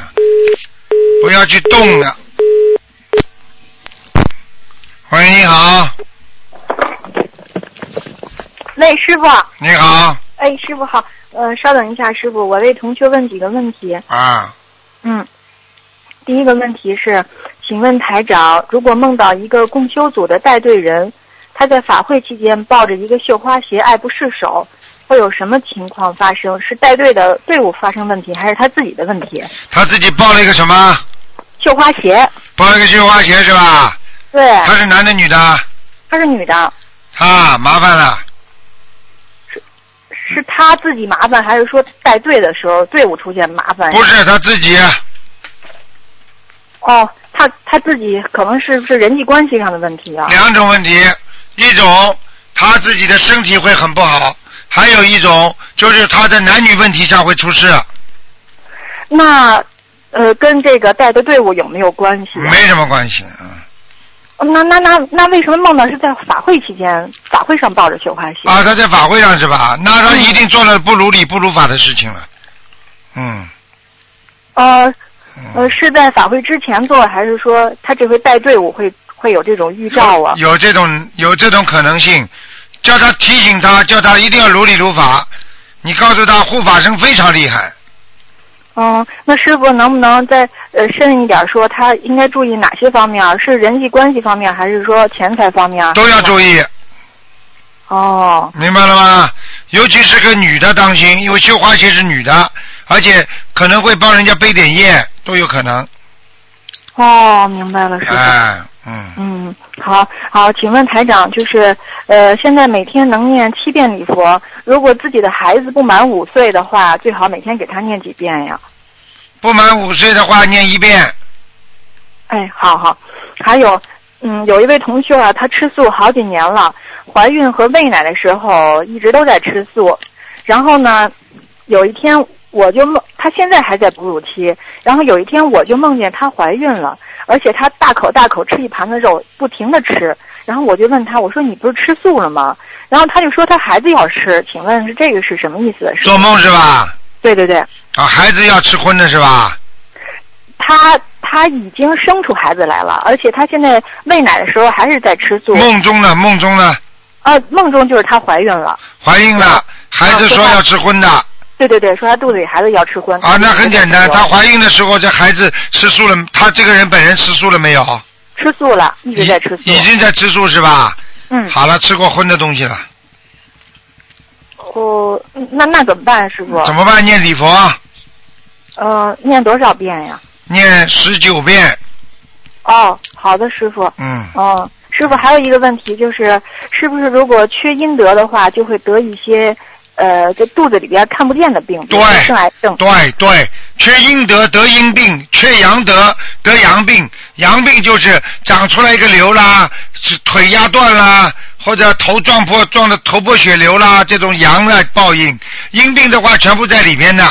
不要去动了。喂，你好，喂，师傅，你好，哎，师傅好，呃，稍等一下，师傅，我为同学问几个问题。啊，嗯，第一个问题是，请问台长，如果梦到一个共修组的带队人，他在法会期间抱着一个绣花鞋爱不释手，会有什么情况发生？是带队的队伍发生问题，还是他自己的问题？他自己抱了一个什么？绣花鞋，抱了一个绣花鞋是吧？对，他是男的女的？她是女的，啊，麻烦了，是他自己麻烦，还是说带队的时候队伍出现麻烦？不是他自己，哦，他他自己可能是不是人际关系上的问题啊？两种问题，一种他自己的身体会很不好，还有一种就是他在男女问题上会出事，那呃，跟这个带的队伍有没有关系、啊？没什么关系，嗯，哦那那那那为什么梦到是在法会期间，法会上抱着绣花鞋？啊，他在法会上是吧？那他一定做了不如理不如法的事情了，嗯，呃嗯呃，是在法会之前做，还是说他这回带队伍会会有这种预兆啊？有这种有这种可能性，叫他提醒他，叫他一定要如理如法。你告诉他护法神非常厉害，嗯，那师傅能不能再呃深一点说，他应该注意哪些方面啊？是人际关系方面，还是说钱财方面啊？都要注意，哦，明白了吗？尤其是个女的当心，因为绣花鞋是女的，而且可能会帮人家背点业，都有可能。哦，明白了，师傅。哎，嗯，嗯嗯，好好，请问台长，就是呃，现在每天能念七遍礼佛，如果自己的孩子不满五岁的话，最好每天给他念几遍呀？不满五岁的话念一遍，哎，好好，还有，嗯，有一位同学啊，她吃素好几年了，怀孕和喂奶的时候一直都在吃素，然后呢，有一天我就梦，她现在还在哺乳期，然后有一天我就梦见她怀孕了，而且他大口大口吃一盘子肉，不停的吃，然后我就问他，我说你不是吃素了吗？然后他就说他孩子要吃，请问是这个是什么意思？是做梦是吧？对对对，啊，孩子要吃荤的是吧？他他已经生出孩子来了，而且他现在喂奶的时候还是在吃素。梦中呢？梦中呢？啊，梦中就是她怀孕了。怀孕了，孩子说要吃荤的对对对，说她肚子里孩子要吃荤。啊，那很简单，她怀孕的时候这孩子吃素了，她这个人本人吃素了没有？吃素了，一直在吃素。已经在吃素是吧？嗯，好了，吃过荤的东西了，哦，那那怎么办，师傅？怎么办？念礼佛，呃，念多少遍呀？念十九遍，哦，好的，师傅。嗯，哦，师傅还有一个问题就是，是不是如果缺阴德的话，就会得一些呃，这肚子里边看不见的病，对生癌症？对对，缺阴德得阴病，缺阳德得阳病。阳病就是长出来一个瘤啦，是腿压断啦，或者头撞破撞的头破血流啦，这种阳的报应。阴病的话，全部在里面的。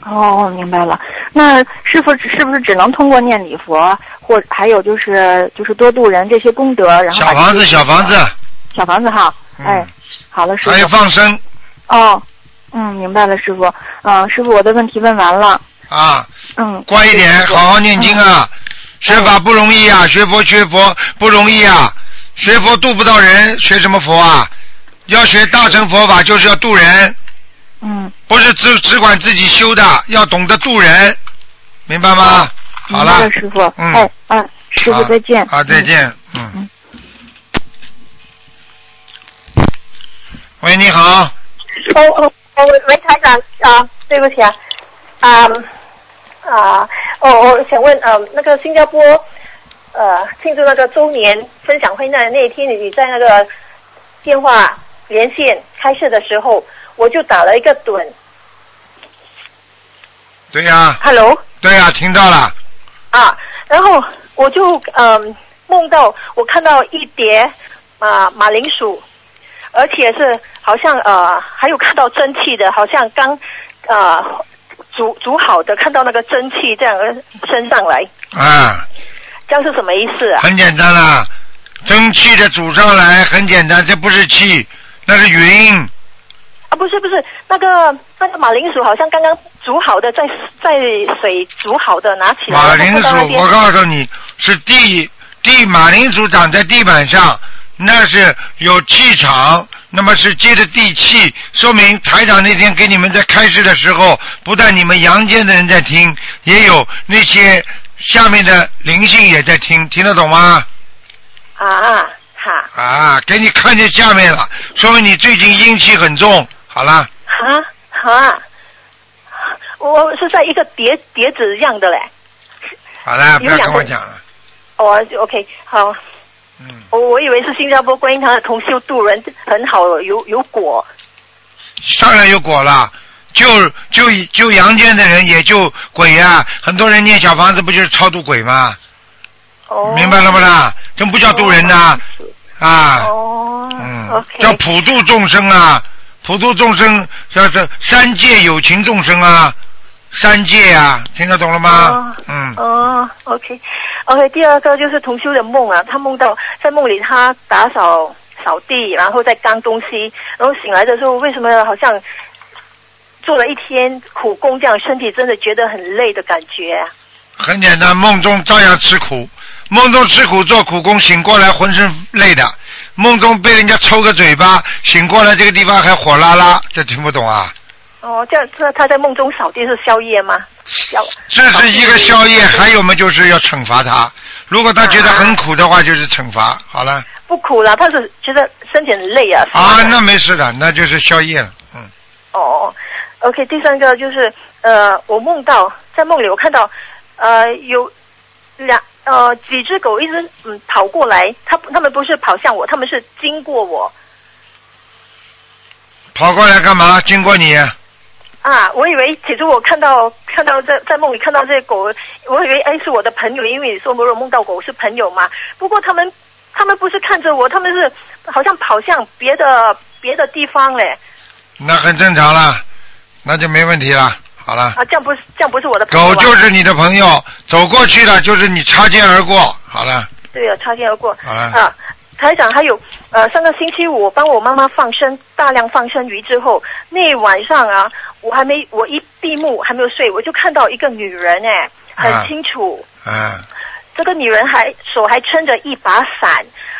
哦，明白了。那师傅是不是只能通过念礼佛，或还有就是就是多度人这些功德，然后小房子，小房子，小房子哈？嗯哎，好了，师还有傅。放生哦，嗯，明白了，师傅。嗯，师傅，我的问题问完了。啊，嗯，乖一点，好好念经啊！学法不容易啊，学佛学佛不容易啊，学佛渡不到人，学什么佛啊？要学大乘佛法，就是要渡人，嗯，不是只只管自己修的，要懂得渡人，明白吗？好了师傅。嗯哎，啊，师傅再见。好，再嗯。见，嗯嗯。喂，你好，哦哦哦，喂，台长啊，对不起啊，啊啊，哦，我想问，呃，那个新加坡呃庆祝那个周年分享会那那一天，你在那个电话连线开设的时候，我就打了一个盹对呀、，Hello？对呀、听到了，啊，然后我就嗯、梦到我看到一叠啊、马铃薯，而且是好像呃还有看到蒸汽的，好像刚呃煮煮好的，看到那个蒸汽这样升上来，啊，这样是什么意思啊？很简单啦，蒸汽的煮上来很简单，这不是气，那是云。啊，不是不是，那个那个马铃薯好像刚刚煮好的，在在水煮好的，拿起来马铃薯，我告诉你，是地地马铃薯长在地板上，那是有气场，那么是接着地气，说明台长那天给你们在开示的时候，不但你们阳间的人在听，也有那些下面的灵性也在听，听得懂吗？啊，好，啊，给你看见下面了，说明你最近阴气很重。好了，啊，好啊，我是在一个碟碟子一样的嘞。好了，不要跟我讲了。哦就，OK，好。嗯，我我以为是新加坡观音堂的同修渡人很好，有有果。当然有果了。救救救阳间的人，也救鬼呀、很多人念小房子，不就是超度鬼吗？哦。明白了不啦？这不叫渡人呐、啊，哦。嗯。叫普度众生啊，普度众生叫是三界有情众生啊，三界啊，听得懂了吗？嗯，哦，OK，OK，、第二个就是同修的梦啊，他梦到在梦里他打扫扫地，然后在干东西，然后醒来的时候，为什么好像做了一天苦工，这样身体真的觉得很累的感觉啊？很简单，梦中照样吃苦，梦中吃苦做苦工，醒过来浑身累的，梦中被人家抽个嘴巴，醒过来这个地方还火辣辣，这听不懂啊？哦，这样这他在梦中扫地是宵夜吗？宵这是一个宵夜，还有嘛就是要惩罚他，如果他觉得很苦的话，就是惩罚。好了，不苦了，他是觉得身体很累啊。啊，那没事的，那就是宵夜了。嗯，哦，OK，第三个就是呃，我梦到在梦里我看到呃有两呃几只狗一直嗯跑过来，它它们不是跑向我，它们是经过我跑过来干嘛？经过你，啊，我以为其实我看到看到在在梦里看到这些狗，我以为哎是我的朋友，因为你说没有梦到狗是朋友嘛。不过他们他们不是看着我，他们是好像跑向别的别的地方嘞那很正常啦，那就没问题啦。好了，啊，这样不是这样不是我的朋友、啊。狗就是你的朋友，走过去了就是你擦肩而过。好了，对啊，擦肩而过。好了啊，台长，还有呃，上个星期五我帮我妈妈放生大量放生鱼之后，那晚上啊，我还没我一闭目还没有睡，我就看到一个女人哎，很啊清楚。嗯，这个女人还手还撑着一把伞，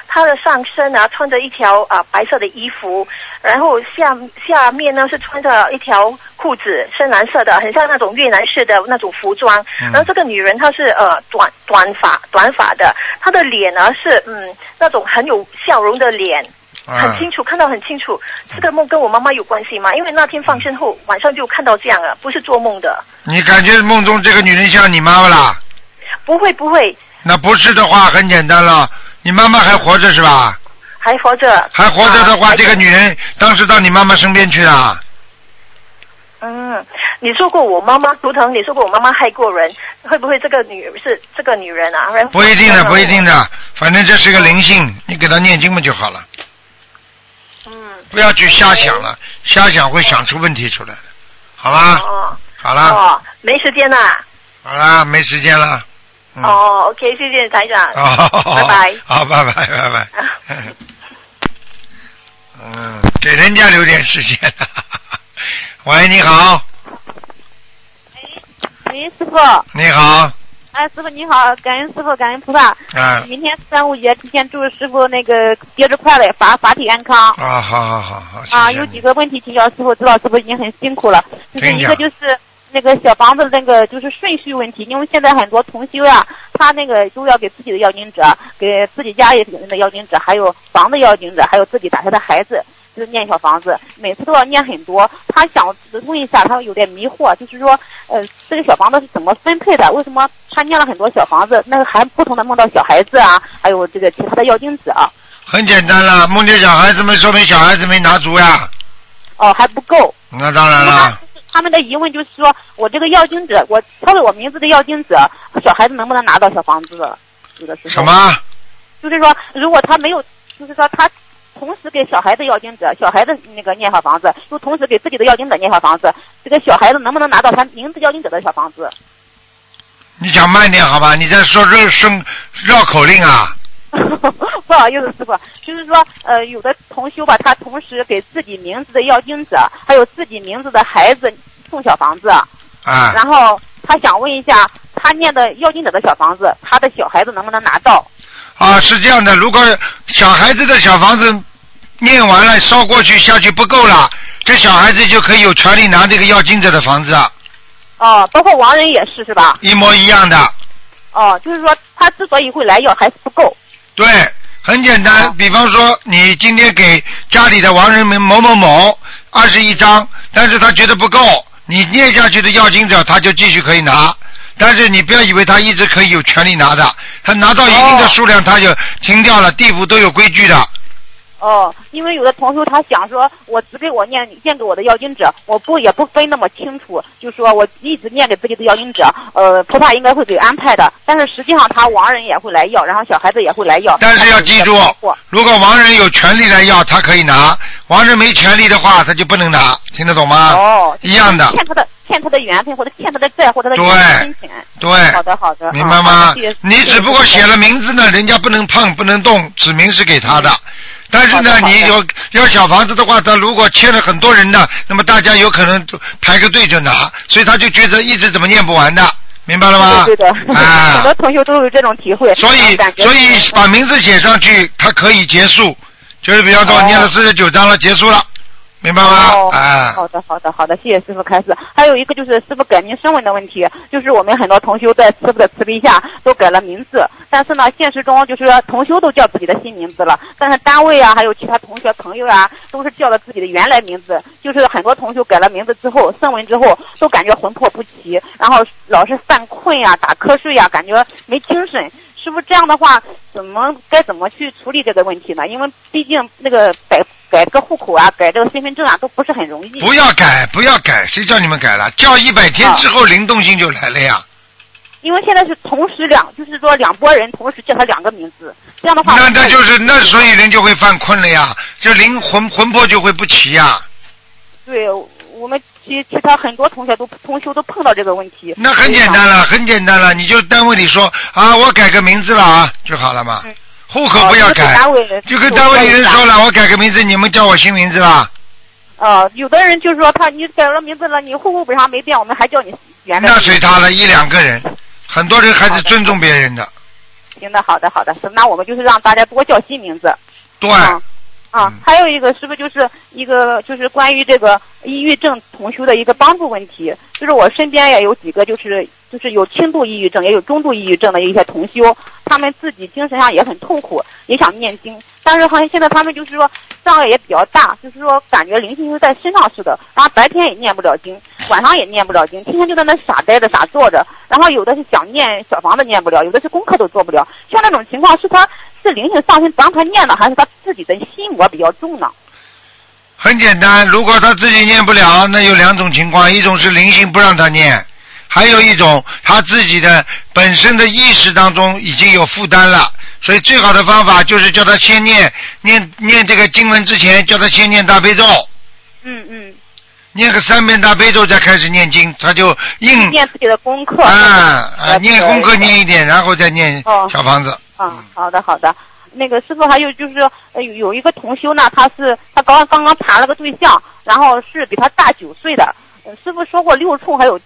她的上身啊穿着一条啊、白色的衣服，然后下下面呢是穿着一条裤子，深蓝色的，很像那种越南式的那种服装。嗯然后这个女人她是呃短短发短发的，她的脸呢是嗯那种很有笑容的脸。很啊，清楚，看到很清楚。这个梦跟我妈妈有关系吗？因为那天放生后晚上就看到这样了，不是做梦的。你感觉梦中这个女人像你妈妈啦？不会不会，那不是的话，很简单了，你妈妈还活着是吧？还活着。还活着的话，啊这个女人当时到你妈妈身边去了。嗯，你说过我妈妈图腾，你说过我妈妈害过人，会不会这个女是这个女人啊？不一定的，不一定的，反正这是个灵性，你给她念经嘛就好了。嗯。不要去瞎想了，瞎想会想出问题出来的，好吗？哦。好啦，哦，没时间啦。好啦，没时间了。嗯哦，OK，谢谢台长。哦，拜拜。好，拜拜，拜拜。嗯，给人家留点时间。喂，你好，喂，师傅。你好，哎，师傅你好，感恩师傅，感恩菩萨。啊明天是端午节，提前祝师傅那个节日快乐，法法体安康。啊，好好好好，谢啊，有几个问题请教师傅，知道师傅已经很辛苦了。就是一个就是那个小房子那个就是顺序问题，因为现在很多同修啊，他那个都要给自己的要经者，给自己家里人的要经者，还有房子要经者，还有自己打胎的孩子。就是念小房子，每次都要念很多。他想问一下，他有点迷惑，就是说，呃，这个小房子是怎么分配的？为什么他念了很多小房子，那个还不同的梦到小孩子啊，还有这个其他的要精子啊？很简单了，梦见小孩子们，说明小孩子没拿足呀。哦，还不够。那当然了，他们的疑问就是说，我这个药精子，我抄了我名字的药精子，小孩子能不能拿到小房子？有的时候。什么？就是说，如果他没有，就是说他同时给小孩子要经者，小孩子那个念小房子，又同时给自己的要经者念小房子，这个小孩子能不能拿到他名字要经者的小房子？你讲慢点好吧？你在说绕声绕口令啊？不好意思，师傅，就是说，呃，有的同修吧，他同时给自己名字的要经者，还有自己名字的孩子送小房子，啊，然后他想问一下，他念的要经者的小房子，他的小孩子能不能拿到？啊，是这样的，如果小孩子的小房子念完了烧过去下去不够了，这小孩子就可以有权利拿这个要经者的房子啊，哦，包括亡人也是是吧？一模一样的。哦，就是说他之所以会来要还是不够。对，很简单，比方说你今天给家里的亡人们某某某二十一张，但是他觉得不够，你念下去的要经者他就继续可以拿。但是你不要以为他一直可以有权利拿的，他拿到一定的数量他就停掉了，地府都有规矩的。哦，因为有的同学他想说，我只给我念念给我的要经者，我不也不分那么清楚，就说我一直念给自己的要经者，呃，菩萨应该会给安排的。但是实际上他亡人也会来要，然后小孩子也会来要。但是要记住，如果亡人有权利来要，他可以拿；亡人没权利的话，他就不能拿。听得懂吗？哦，一样的。欠他的欠他的缘分，或者欠他的债，或者他的亲情。对。好的，好的。明白吗？你只不过写了名字呢，人家不能碰，不能动，指明是给他的。但是呢，你有要小房子的话，他如果欠了很多人的，那么大家有可能排个队就拿，所以他就觉得一直怎么念不完的，明白了吗？对的，啊，很多同学都有这种体会。所以，所以把名字写上去，它可以结束，就是比方说念了四十九章了，结束了。明白吗？啊，好的，好的，好的，谢谢师傅开始。还有一个就是师傅改名声纹的问题，就是我们很多同修在师傅的慈悲下都改了名字，但是呢，现实中就是说同修都叫自己的新名字了，但是单位啊，还有其他同学朋友啊，都是叫了自己的原来名字。就是很多同修改了名字之后，声纹之后，都感觉魂魄不齐，然后老是犯困呀、打瞌睡呀，感觉没精神。师傅这样的话，怎么该怎么去处理这个问题呢？因为毕竟那个改改个户口啊，改这个身份证啊，都不是很容易。不要改，不要改，谁叫你们改了？叫一百天之后灵动性就来了呀。因为现在是同时两，就是说两拨人同时叫他两个名字，这样的话。那那就是那，所以人就会犯困了呀，这灵魂魂魄就会不齐呀。对我们。其其他很多同学都同修都碰到这个问题。那很简单了，很简单了，你就单位里说啊，我改个名字了啊，就好了嘛。户口不要改，就跟单位里人说了，我改个名字，你们叫我新名字了。啊，有的人就是说他你改了名字了，你户口本上没变，我们还叫你原来。那随他了，一两个人，很多人还是尊重别人的。行的，好的，好的，那我们就是让大家多叫新名字。对。啊，还有一个是不是就是一个就是关于这个抑郁症同修的一个帮助问题？就是我身边也有几个就是就是有轻度抑郁症也有中度抑郁症的一些同修，他们自己精神上也很痛苦，也想念经，但是好像现在他们就是说障碍也比较大，就是说感觉灵性就在身上似的，然后白天也念不了经，晚上也念不了经，天天就在那傻呆着傻坐着，然后有的是想念小房子念不了，有的是功课都做不了，像那种情况是他。是灵性上身不让他念的，还是他自己的心魔比较重呢？很简单，如果他自己念不了，那有两种情况：一种是灵性不让他念，还有一种他自己的本身的意识当中已经有负担了。所以最好的方法就是叫他先念念念这个经文之前，叫他先念大悲咒。嗯嗯。念个三遍大悲咒再开始念经，他就硬念自己的功课。啊啊！念功课念一点，然后再念小房子。啊，好的好的，那个师傅还有就是呃有一个同修呢，他是他刚刚刚谈了个对象，然后是比他大九岁的，师傅说过六处还有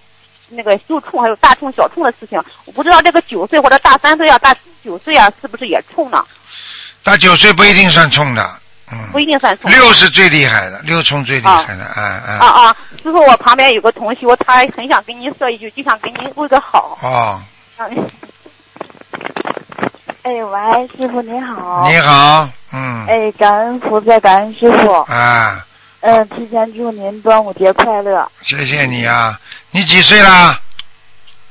那个六冲还有大冲小冲的事情，我不知道这个九岁或者大三岁啊大九岁啊是不是也冲呢？大九岁不一定算冲的，嗯，不一定算冲。六是最厉害的，六冲最厉害的，啊啊。啊啊！师傅，我旁边有个同学，他很想跟您说一句，就想跟您问个好。哦。嗯。哎，喂，师傅您好。你好，嗯。哎，感恩菩萨，感恩师傅。啊。嗯，提前祝您端午节快乐。谢谢你啊！你几岁啦？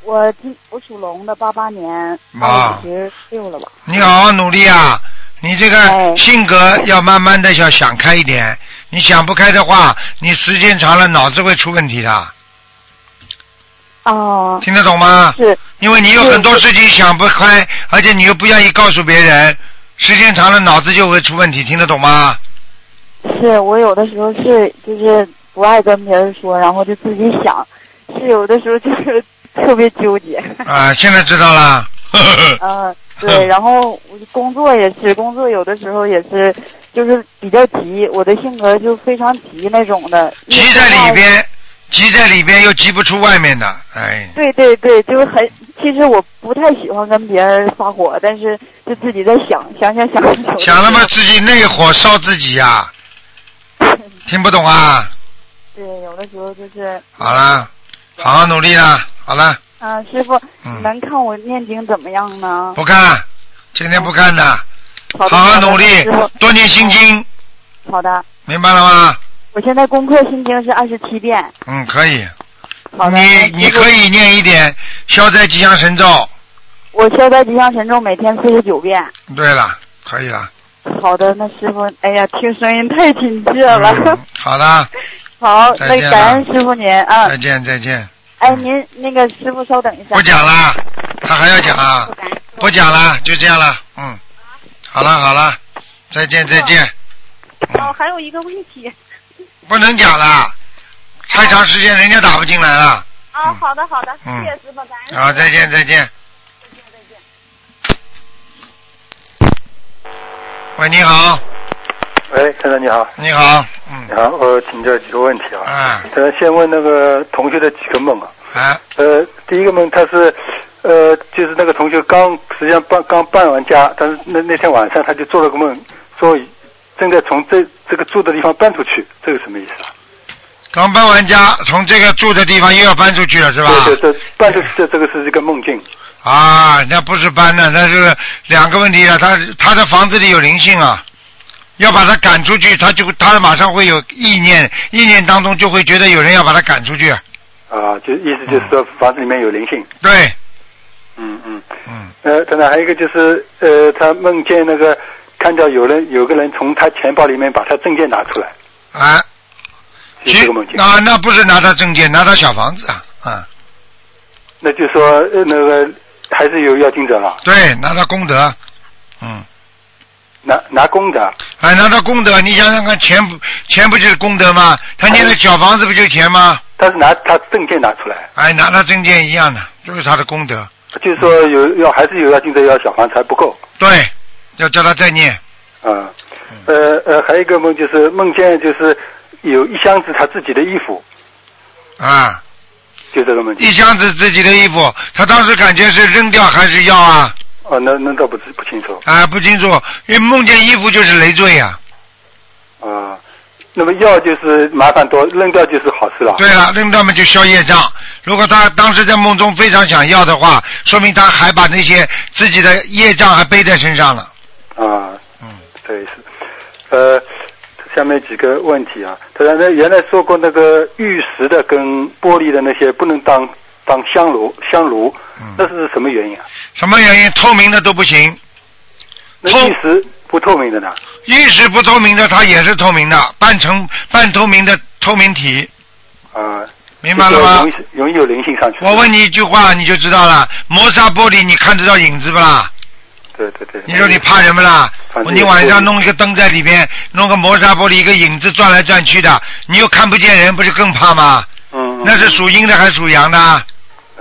我今我属龙的，八八年，五十六了吧。你好好努力啊！你这个性格要慢慢的要想开一点，你想不开的话，你时间长了脑子会出问题的。哦，听得懂吗？是，因为你有很多事情想不开，而且你又不愿意告诉别人，时间长了脑子就会出问题，听得懂吗？是我有的时候是就是不爱跟别人说，然后就自己想，是有的时候就是 特别纠结。啊，现在知道了。嗯，对，然后工作也是，工作有的时候也是，就是比较急，我的性格就非常急那种的。急在里边。急在里边又急不出外面的，哎。对对对，就是很其实我不太喜欢跟别人发火，但是就自己在想想想想。想他妈？自己内火烧自己呀、听不懂啊？对，有的时候就是。好了，好好努力啦，好了，啊，师傅，嗯能看我念经怎么样呢？不看，今天不看的，好好好努力多念心经，好的，明白了吗？我现在功课心经是二十七遍。嗯，可以。好的。你你可以念一点消灾吉祥神咒。我消灾吉祥神咒每天四十九遍。对了，可以了。好的，那师傅，哎呀，听声音太亲切了。嗯好的，好，再见那感恩师傅您啊。再见再见。哎，您那个师傅稍等一下。不讲了，他还要讲啊？不讲了，就这样了。嗯，好了好了，再见再见。哦，还有一个问题。不能讲了，太长时间人家打不进来了。啊，好的好的，谢嗯谢师傅，感恩。好，再见再见。喂，你好，喂，先生你好。你好，嗯。你好，我请教几个问题啊。嗯。呃，先问那个同学的几个梦啊。啊。呃，第一个梦他是，呃，就是那个同学刚实际上搬刚搬完家，但是那那天晚上他就做了个梦，说正在从这这个住的地方搬出去，这个什么意思啊？刚搬完家，从这个住的地方又要搬出去了，是吧？对对对，搬出去的这个是一个梦境。啊，那不是搬的，那是两个问题啊。他他的房子里有灵性啊，要把他赶出去，他就他马上会有意念，意念当中就会觉得有人要把他赶出去。啊，就意思就是说房子里面有灵性。对，嗯嗯嗯。呃，当然还有一个就是，呃，他梦见那个看到有人有个人从他钱包里面把他证件拿出来，啊，就这个梦境。啊，那不是拿他证件，拿他小房子啊，啊，那就说呃那个还是有要经者了，对，拿他功德，嗯，拿拿功德。哎，拿他功德，你想想看，钱不钱不就是功德吗？他念的小房子不就是钱吗？他是拿他证件拿出来，哎，拿他证件一样的，就是他的功德。就是说有要还是有要经者要小房子还不够。对，要叫他再念。啊，呃呃，还有一个梦就是梦见就是有一箱子他自己的衣服，啊，就这个梦境。一箱子自己的衣服，他当时感觉是扔掉还是要啊？哦，那那倒不知不清楚啊，不清楚，因为梦见衣服就是累赘呀、啊。那么要就是麻烦多，扔掉就是好事了。对了，扔掉嘛就消业障。如果他当时在梦中非常想要的话，说明他还把那些自己的业障还背在身上了。啊，嗯，对是，呃，下面几个问题啊，他原来原来说过那个玉石的跟玻璃的那些不能当当香炉香炉，那是什么原因啊？什么原因？透明的都不行。那玉石不透明的呢？玉石不透明的，它也是透明的，半成半透明的透明体。啊，明白了吗容易容易有灵性上去。我问你一句话，你就知道了。磨砂玻璃，你看得到影子不啦？对对对。你说你怕什么啦你晚上弄一个灯在里边，弄个磨砂玻璃，一个影子转来转去的，你又看不见人，不是更怕吗？嗯。那是属阴的还是属阳的？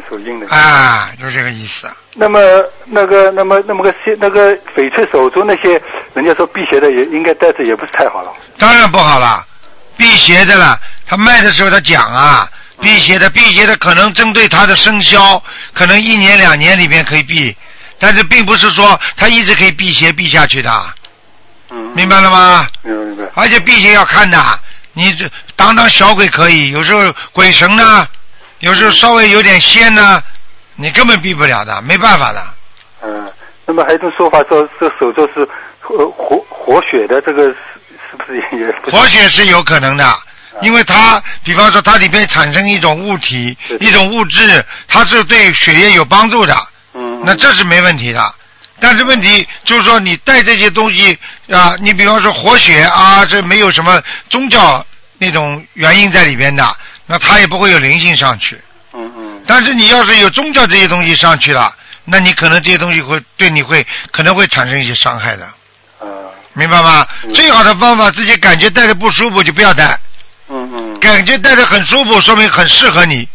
属阴的。啊，就这个意思。那么那个那么那么个些那个翡翠手镯那些，人家说辟邪的也应该戴着也不是太好了。当然不好了，辟邪的了。他卖的时候他讲啊，辟邪的，辟邪的可能针对他的生肖，可能一年两年里面可以避，但是并不是说他一直可以辟邪避下去的。嗯。明白了吗？明白明白。而且辟邪要看的，你这当当小鬼可以，有时候鬼神呢，有时候稍微有点仙呢，你根本避不了的，没办法的。嗯，那么还有一种说法说，这手镯是呃活活血的，这个是是不是也也不是？活血是有可能的，因为它，比方说它里边产生一种物体、一种物质，它是对血液有帮助的。嗯。那这是没问题的，但是问题就是说你带这些东西啊，你比方说活血啊，这没有什么宗教那种原因在里边的，那他也不会有灵性上去。嗯嗯。但是你要是有宗教这些东西上去了，那你可能这些东西会对你会可能会产生一些伤害的。啊。明白吗？最好的方法，自己感觉戴着不舒服就不要戴。嗯嗯。感觉戴着很舒服，说明很适合你，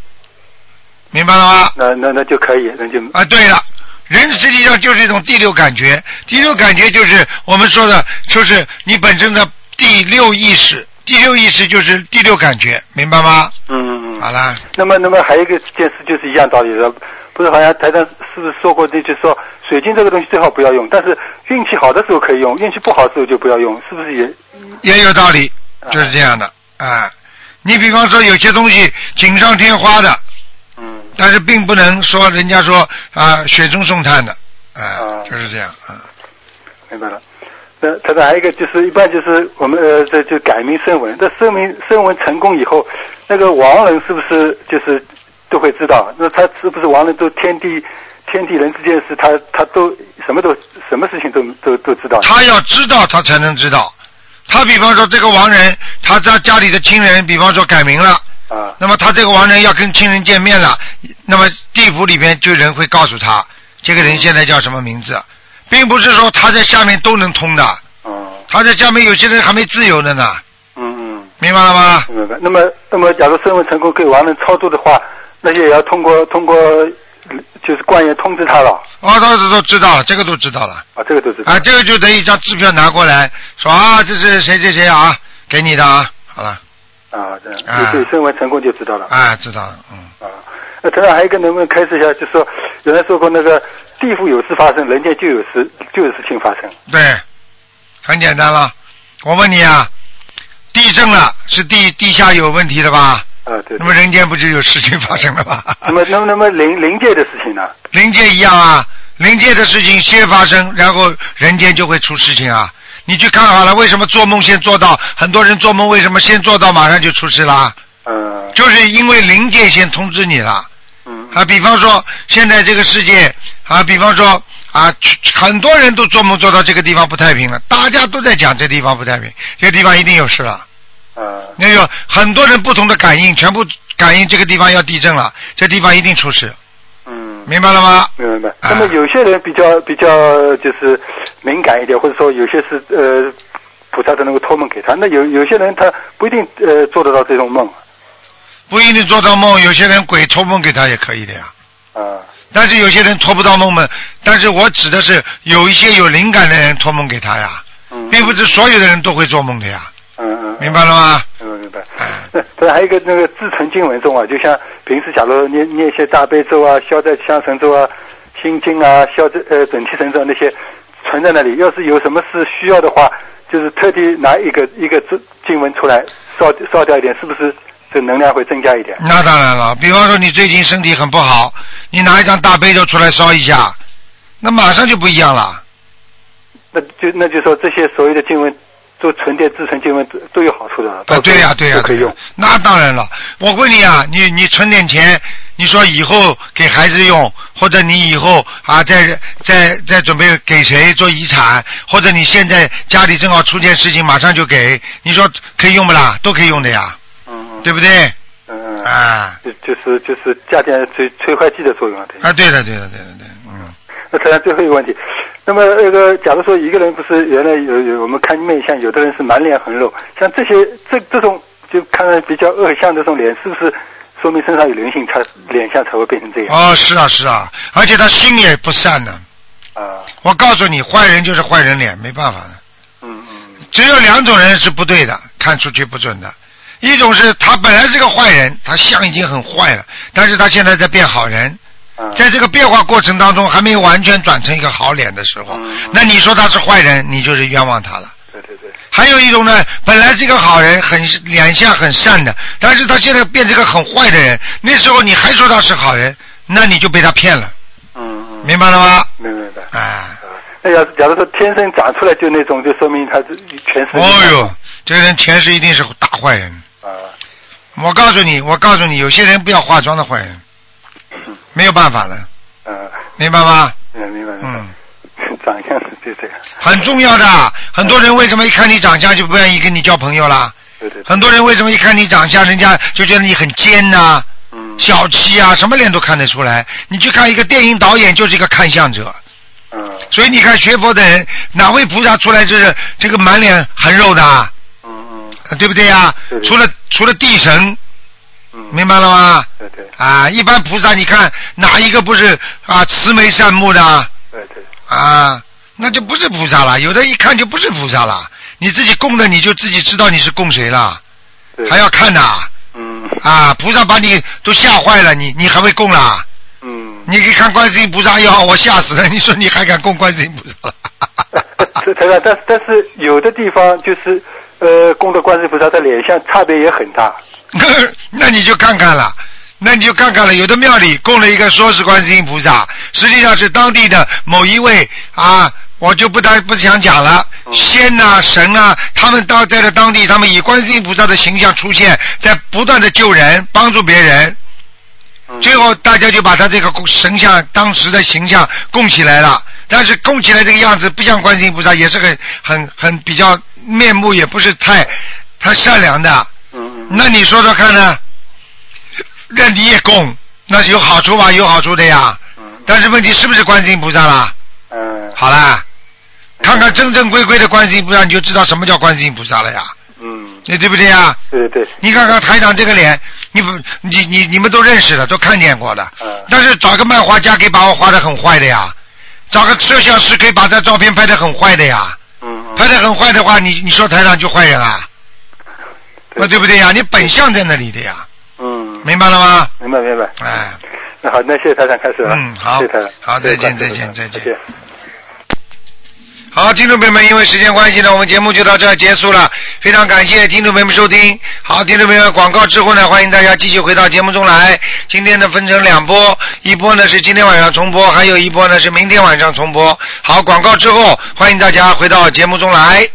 明白了吗？那那那就可以，那就啊，对了，人实际上就是一种第六感觉，第六感觉就是我们说的，就是你本身的第六意识，第六意识就是第六感觉，明白吗？嗯。好啦，那么那么还有一个件事就是一样道理的，不是好像台上是不是说过那句说水晶这个东西最好不要用，但是运气好的时候可以用，运气不好的时候就不要用，是不是也？也有道理，就是这样的啊。你比方说有些东西锦上添花的，嗯，但是并不能说人家说啊雪中送炭的，啊，就是这样啊。明白了。那他说还有一个就是，一般就是我们呃，这就改名声纹。这声明声纹成功以后，那个亡人是不是就是都会知道？那他是不是亡人都天地天地人之间的事，他他都什么都什么事情都都都知道？他要知道，他才能知道。他比方说这个亡人，他在家里的亲人，比方说改名了，啊，那么他这个亡人要跟亲人见面了，那么地府里面就人会告诉他，这个人现在叫什么名字，并不是说他在下面都能通的，哦，他在下面有些人还没自由的呢，嗯嗯，明白了吗？明白。那么那么，假如声纹成功给亡人超度的话，那些也要通过通过就是官员通知他了。哦，都都都知道了，这个都知道了。啊，这个都知道。啊，这个就等于一张支票拿过来，说啊，这是谁谁谁啊，给你的啊，好了。啊，这样，对声纹成功就知道了。啊，知道了，嗯。啊，那台长还有一个能不能开示一下？就说原来说过那个地府有事发生，人间就有事就有事情发生。对，很简单了。我问你啊，地震了，是地地下有问题的吧？啊，对。那么人间不就有事情发生了吗？那么，那么，那么灵灵界的事情呢？灵界一样啊，灵界的事情先发生，然后人间就会出事情啊。你去看好了，为什么做梦先做到？很多人做梦为什么先做到，马上就出事啦？嗯。就是因为灵界先通知你了。嗯。啊，比方说现在这个世界啊，比方说啊，很多人都做梦做到这个地方不太平了，大家都在讲这地方不太平，这个地方一定有事了。啊。那有很多人不同的感应，全部感应这个地方要地震了，这地方一定出事。嗯。明白了吗？明白。那么有些人比较比较就是敏感一点，或者说有些是呃菩萨都能够托梦给他，那有有些人他不一定呃做得到这种梦。不一定做到梦，有些人鬼托梦给他也可以的呀。啊。但是有些人托不到梦嘛，但是我指的是有一些有灵感的人托梦给他呀，并不是所有的人都会做梦的呀。嗯嗯。明白了吗？嗯，明白。那这还有一个那个自存经文中啊，就像平时假如念念一些大悲咒啊、消灾吉祥神咒啊、心经啊、消灾呃准提神咒那些存在那里，要是有什么事需要的话，就是特地拿一个一个经经文出来烧烧掉一点，是不是这能量会增加一点？那当然了，比方说你最近身体很不好，你拿一张大悲咒出来烧一下，那马上就不一样了。那就那就说这些所谓的经文。做存电自成经文都都有好处的。啊，对呀，对呀，可以用。那当然了，我问你啊，你你存点钱，你说以后给孩子用，或者你以后啊，再再再准备给谁做遗产，或者你现在家里正好出件事情，马上就给，你说可以用不啦？都可以用的呀。对不对？嗯。啊。就就是就是加点催催化剂的作用啊。啊，对的，对的，对的，对，嗯。那再来最后一个问题。那么那个，假如说一个人不是原来有有我们看面相，有的人是满脸横肉，像这些这这种就看着比较恶相这种脸，是不是说明身上有灵性，他脸相才会变成这样？哦，是啊是啊，而且他心也不善呢。啊。我告诉你，坏人就是坏人脸，没办法的。嗯嗯。只有两种人是不对的，看出去不准的。一种是他本来是个坏人，他相已经很坏了，但是他现在在变好人。在这个变化过程当中，还没有完全转成一个好脸的时候，那你说他是坏人，你就是冤枉他了。对对对。还有一种呢，本来是一个好人，很脸相很善的，但是他现在变成一个很坏的人，那时候你还说他是好人，那你就被他骗了。嗯嗯。明白了吗？明白明白。啊。那要是假如说天生长出来就那种，就说明他是全是。哦呦，这个人前世一定是大坏人。啊。我告诉你，我告诉你，有些人不要化妆的坏人。没有办法的，嗯，明白吗？嗯，明白，嗯，长相就这样，很重要的。很多人为什么一看你长相就不愿意跟你交朋友啦？对对。很多人为什么一看你长相，人家就觉得你很奸呐、嗯，小气啊，什么脸都看得出来。你去看一个电影导演，就是一个看相者。嗯。所以你看学佛的人，哪位菩萨出来就是这个满脸横肉的？对不对呀？对对除了除了地神。嗯。明白了吗？对对。啊，一般菩萨，你看哪一个不是啊慈眉善目的？对对。啊，那就不是菩萨了。有的一看就不是菩萨了。你自己供的，你就自己知道你是供谁了，还要看的。嗯。啊，菩萨把你都吓坏了，你你还会供啦？嗯。你可以看观世音菩萨也好，我吓死了。你说你还敢供观世音菩萨？是台长，但但是有的地方就是呃，供的观世音菩萨的脸像差别也很大。那你就看看了，那你就看看了。有的庙里供了一个说是观世音菩萨，实际上是当地的某一位啊，我就不太不想讲了。仙呐、神啊，他们当在了当地，他们以观世音菩萨的形象出现，在不断的救人，帮助别人。最后大家就把他这个神像当时的形象供起来了，但是供起来这个样子不像观世音菩萨，也是很很很比较面目也不是太太善良的。那你说说看呢？那你也供，那是有好处吧？有好处的呀。但是问题是不是观世音菩萨啦？嗯。好啦，看看正正规规的观世音菩萨，你就知道什么叫观世音菩萨了呀。嗯。你对不对呀？对对。你看看台长这个脸，你不，你你你们都认识的，都看见过的。嗯。但是找个漫画家可以把我画的很坏的呀，找个摄像师可以把这照片拍的很坏的呀。嗯。拍的很坏的话，你你说台长就坏人啊？那对不对呀？你本相在那里的呀。嗯。明白了吗？明白明白。哎。那好，那谢谢台长开始了。嗯，好谢谢台长。好，再见，再见。再见。好，听众朋友们，因为时间关系呢，我们节目就到这儿结束了。非常感谢听众朋友们收听。好，听众朋友们，广告之后呢，欢迎大家继续回到节目中来。今天呢分成两波，一波呢是今天晚上重播，还有一波呢是明天晚上重播。好，广告之后，欢迎大家回到节目中来。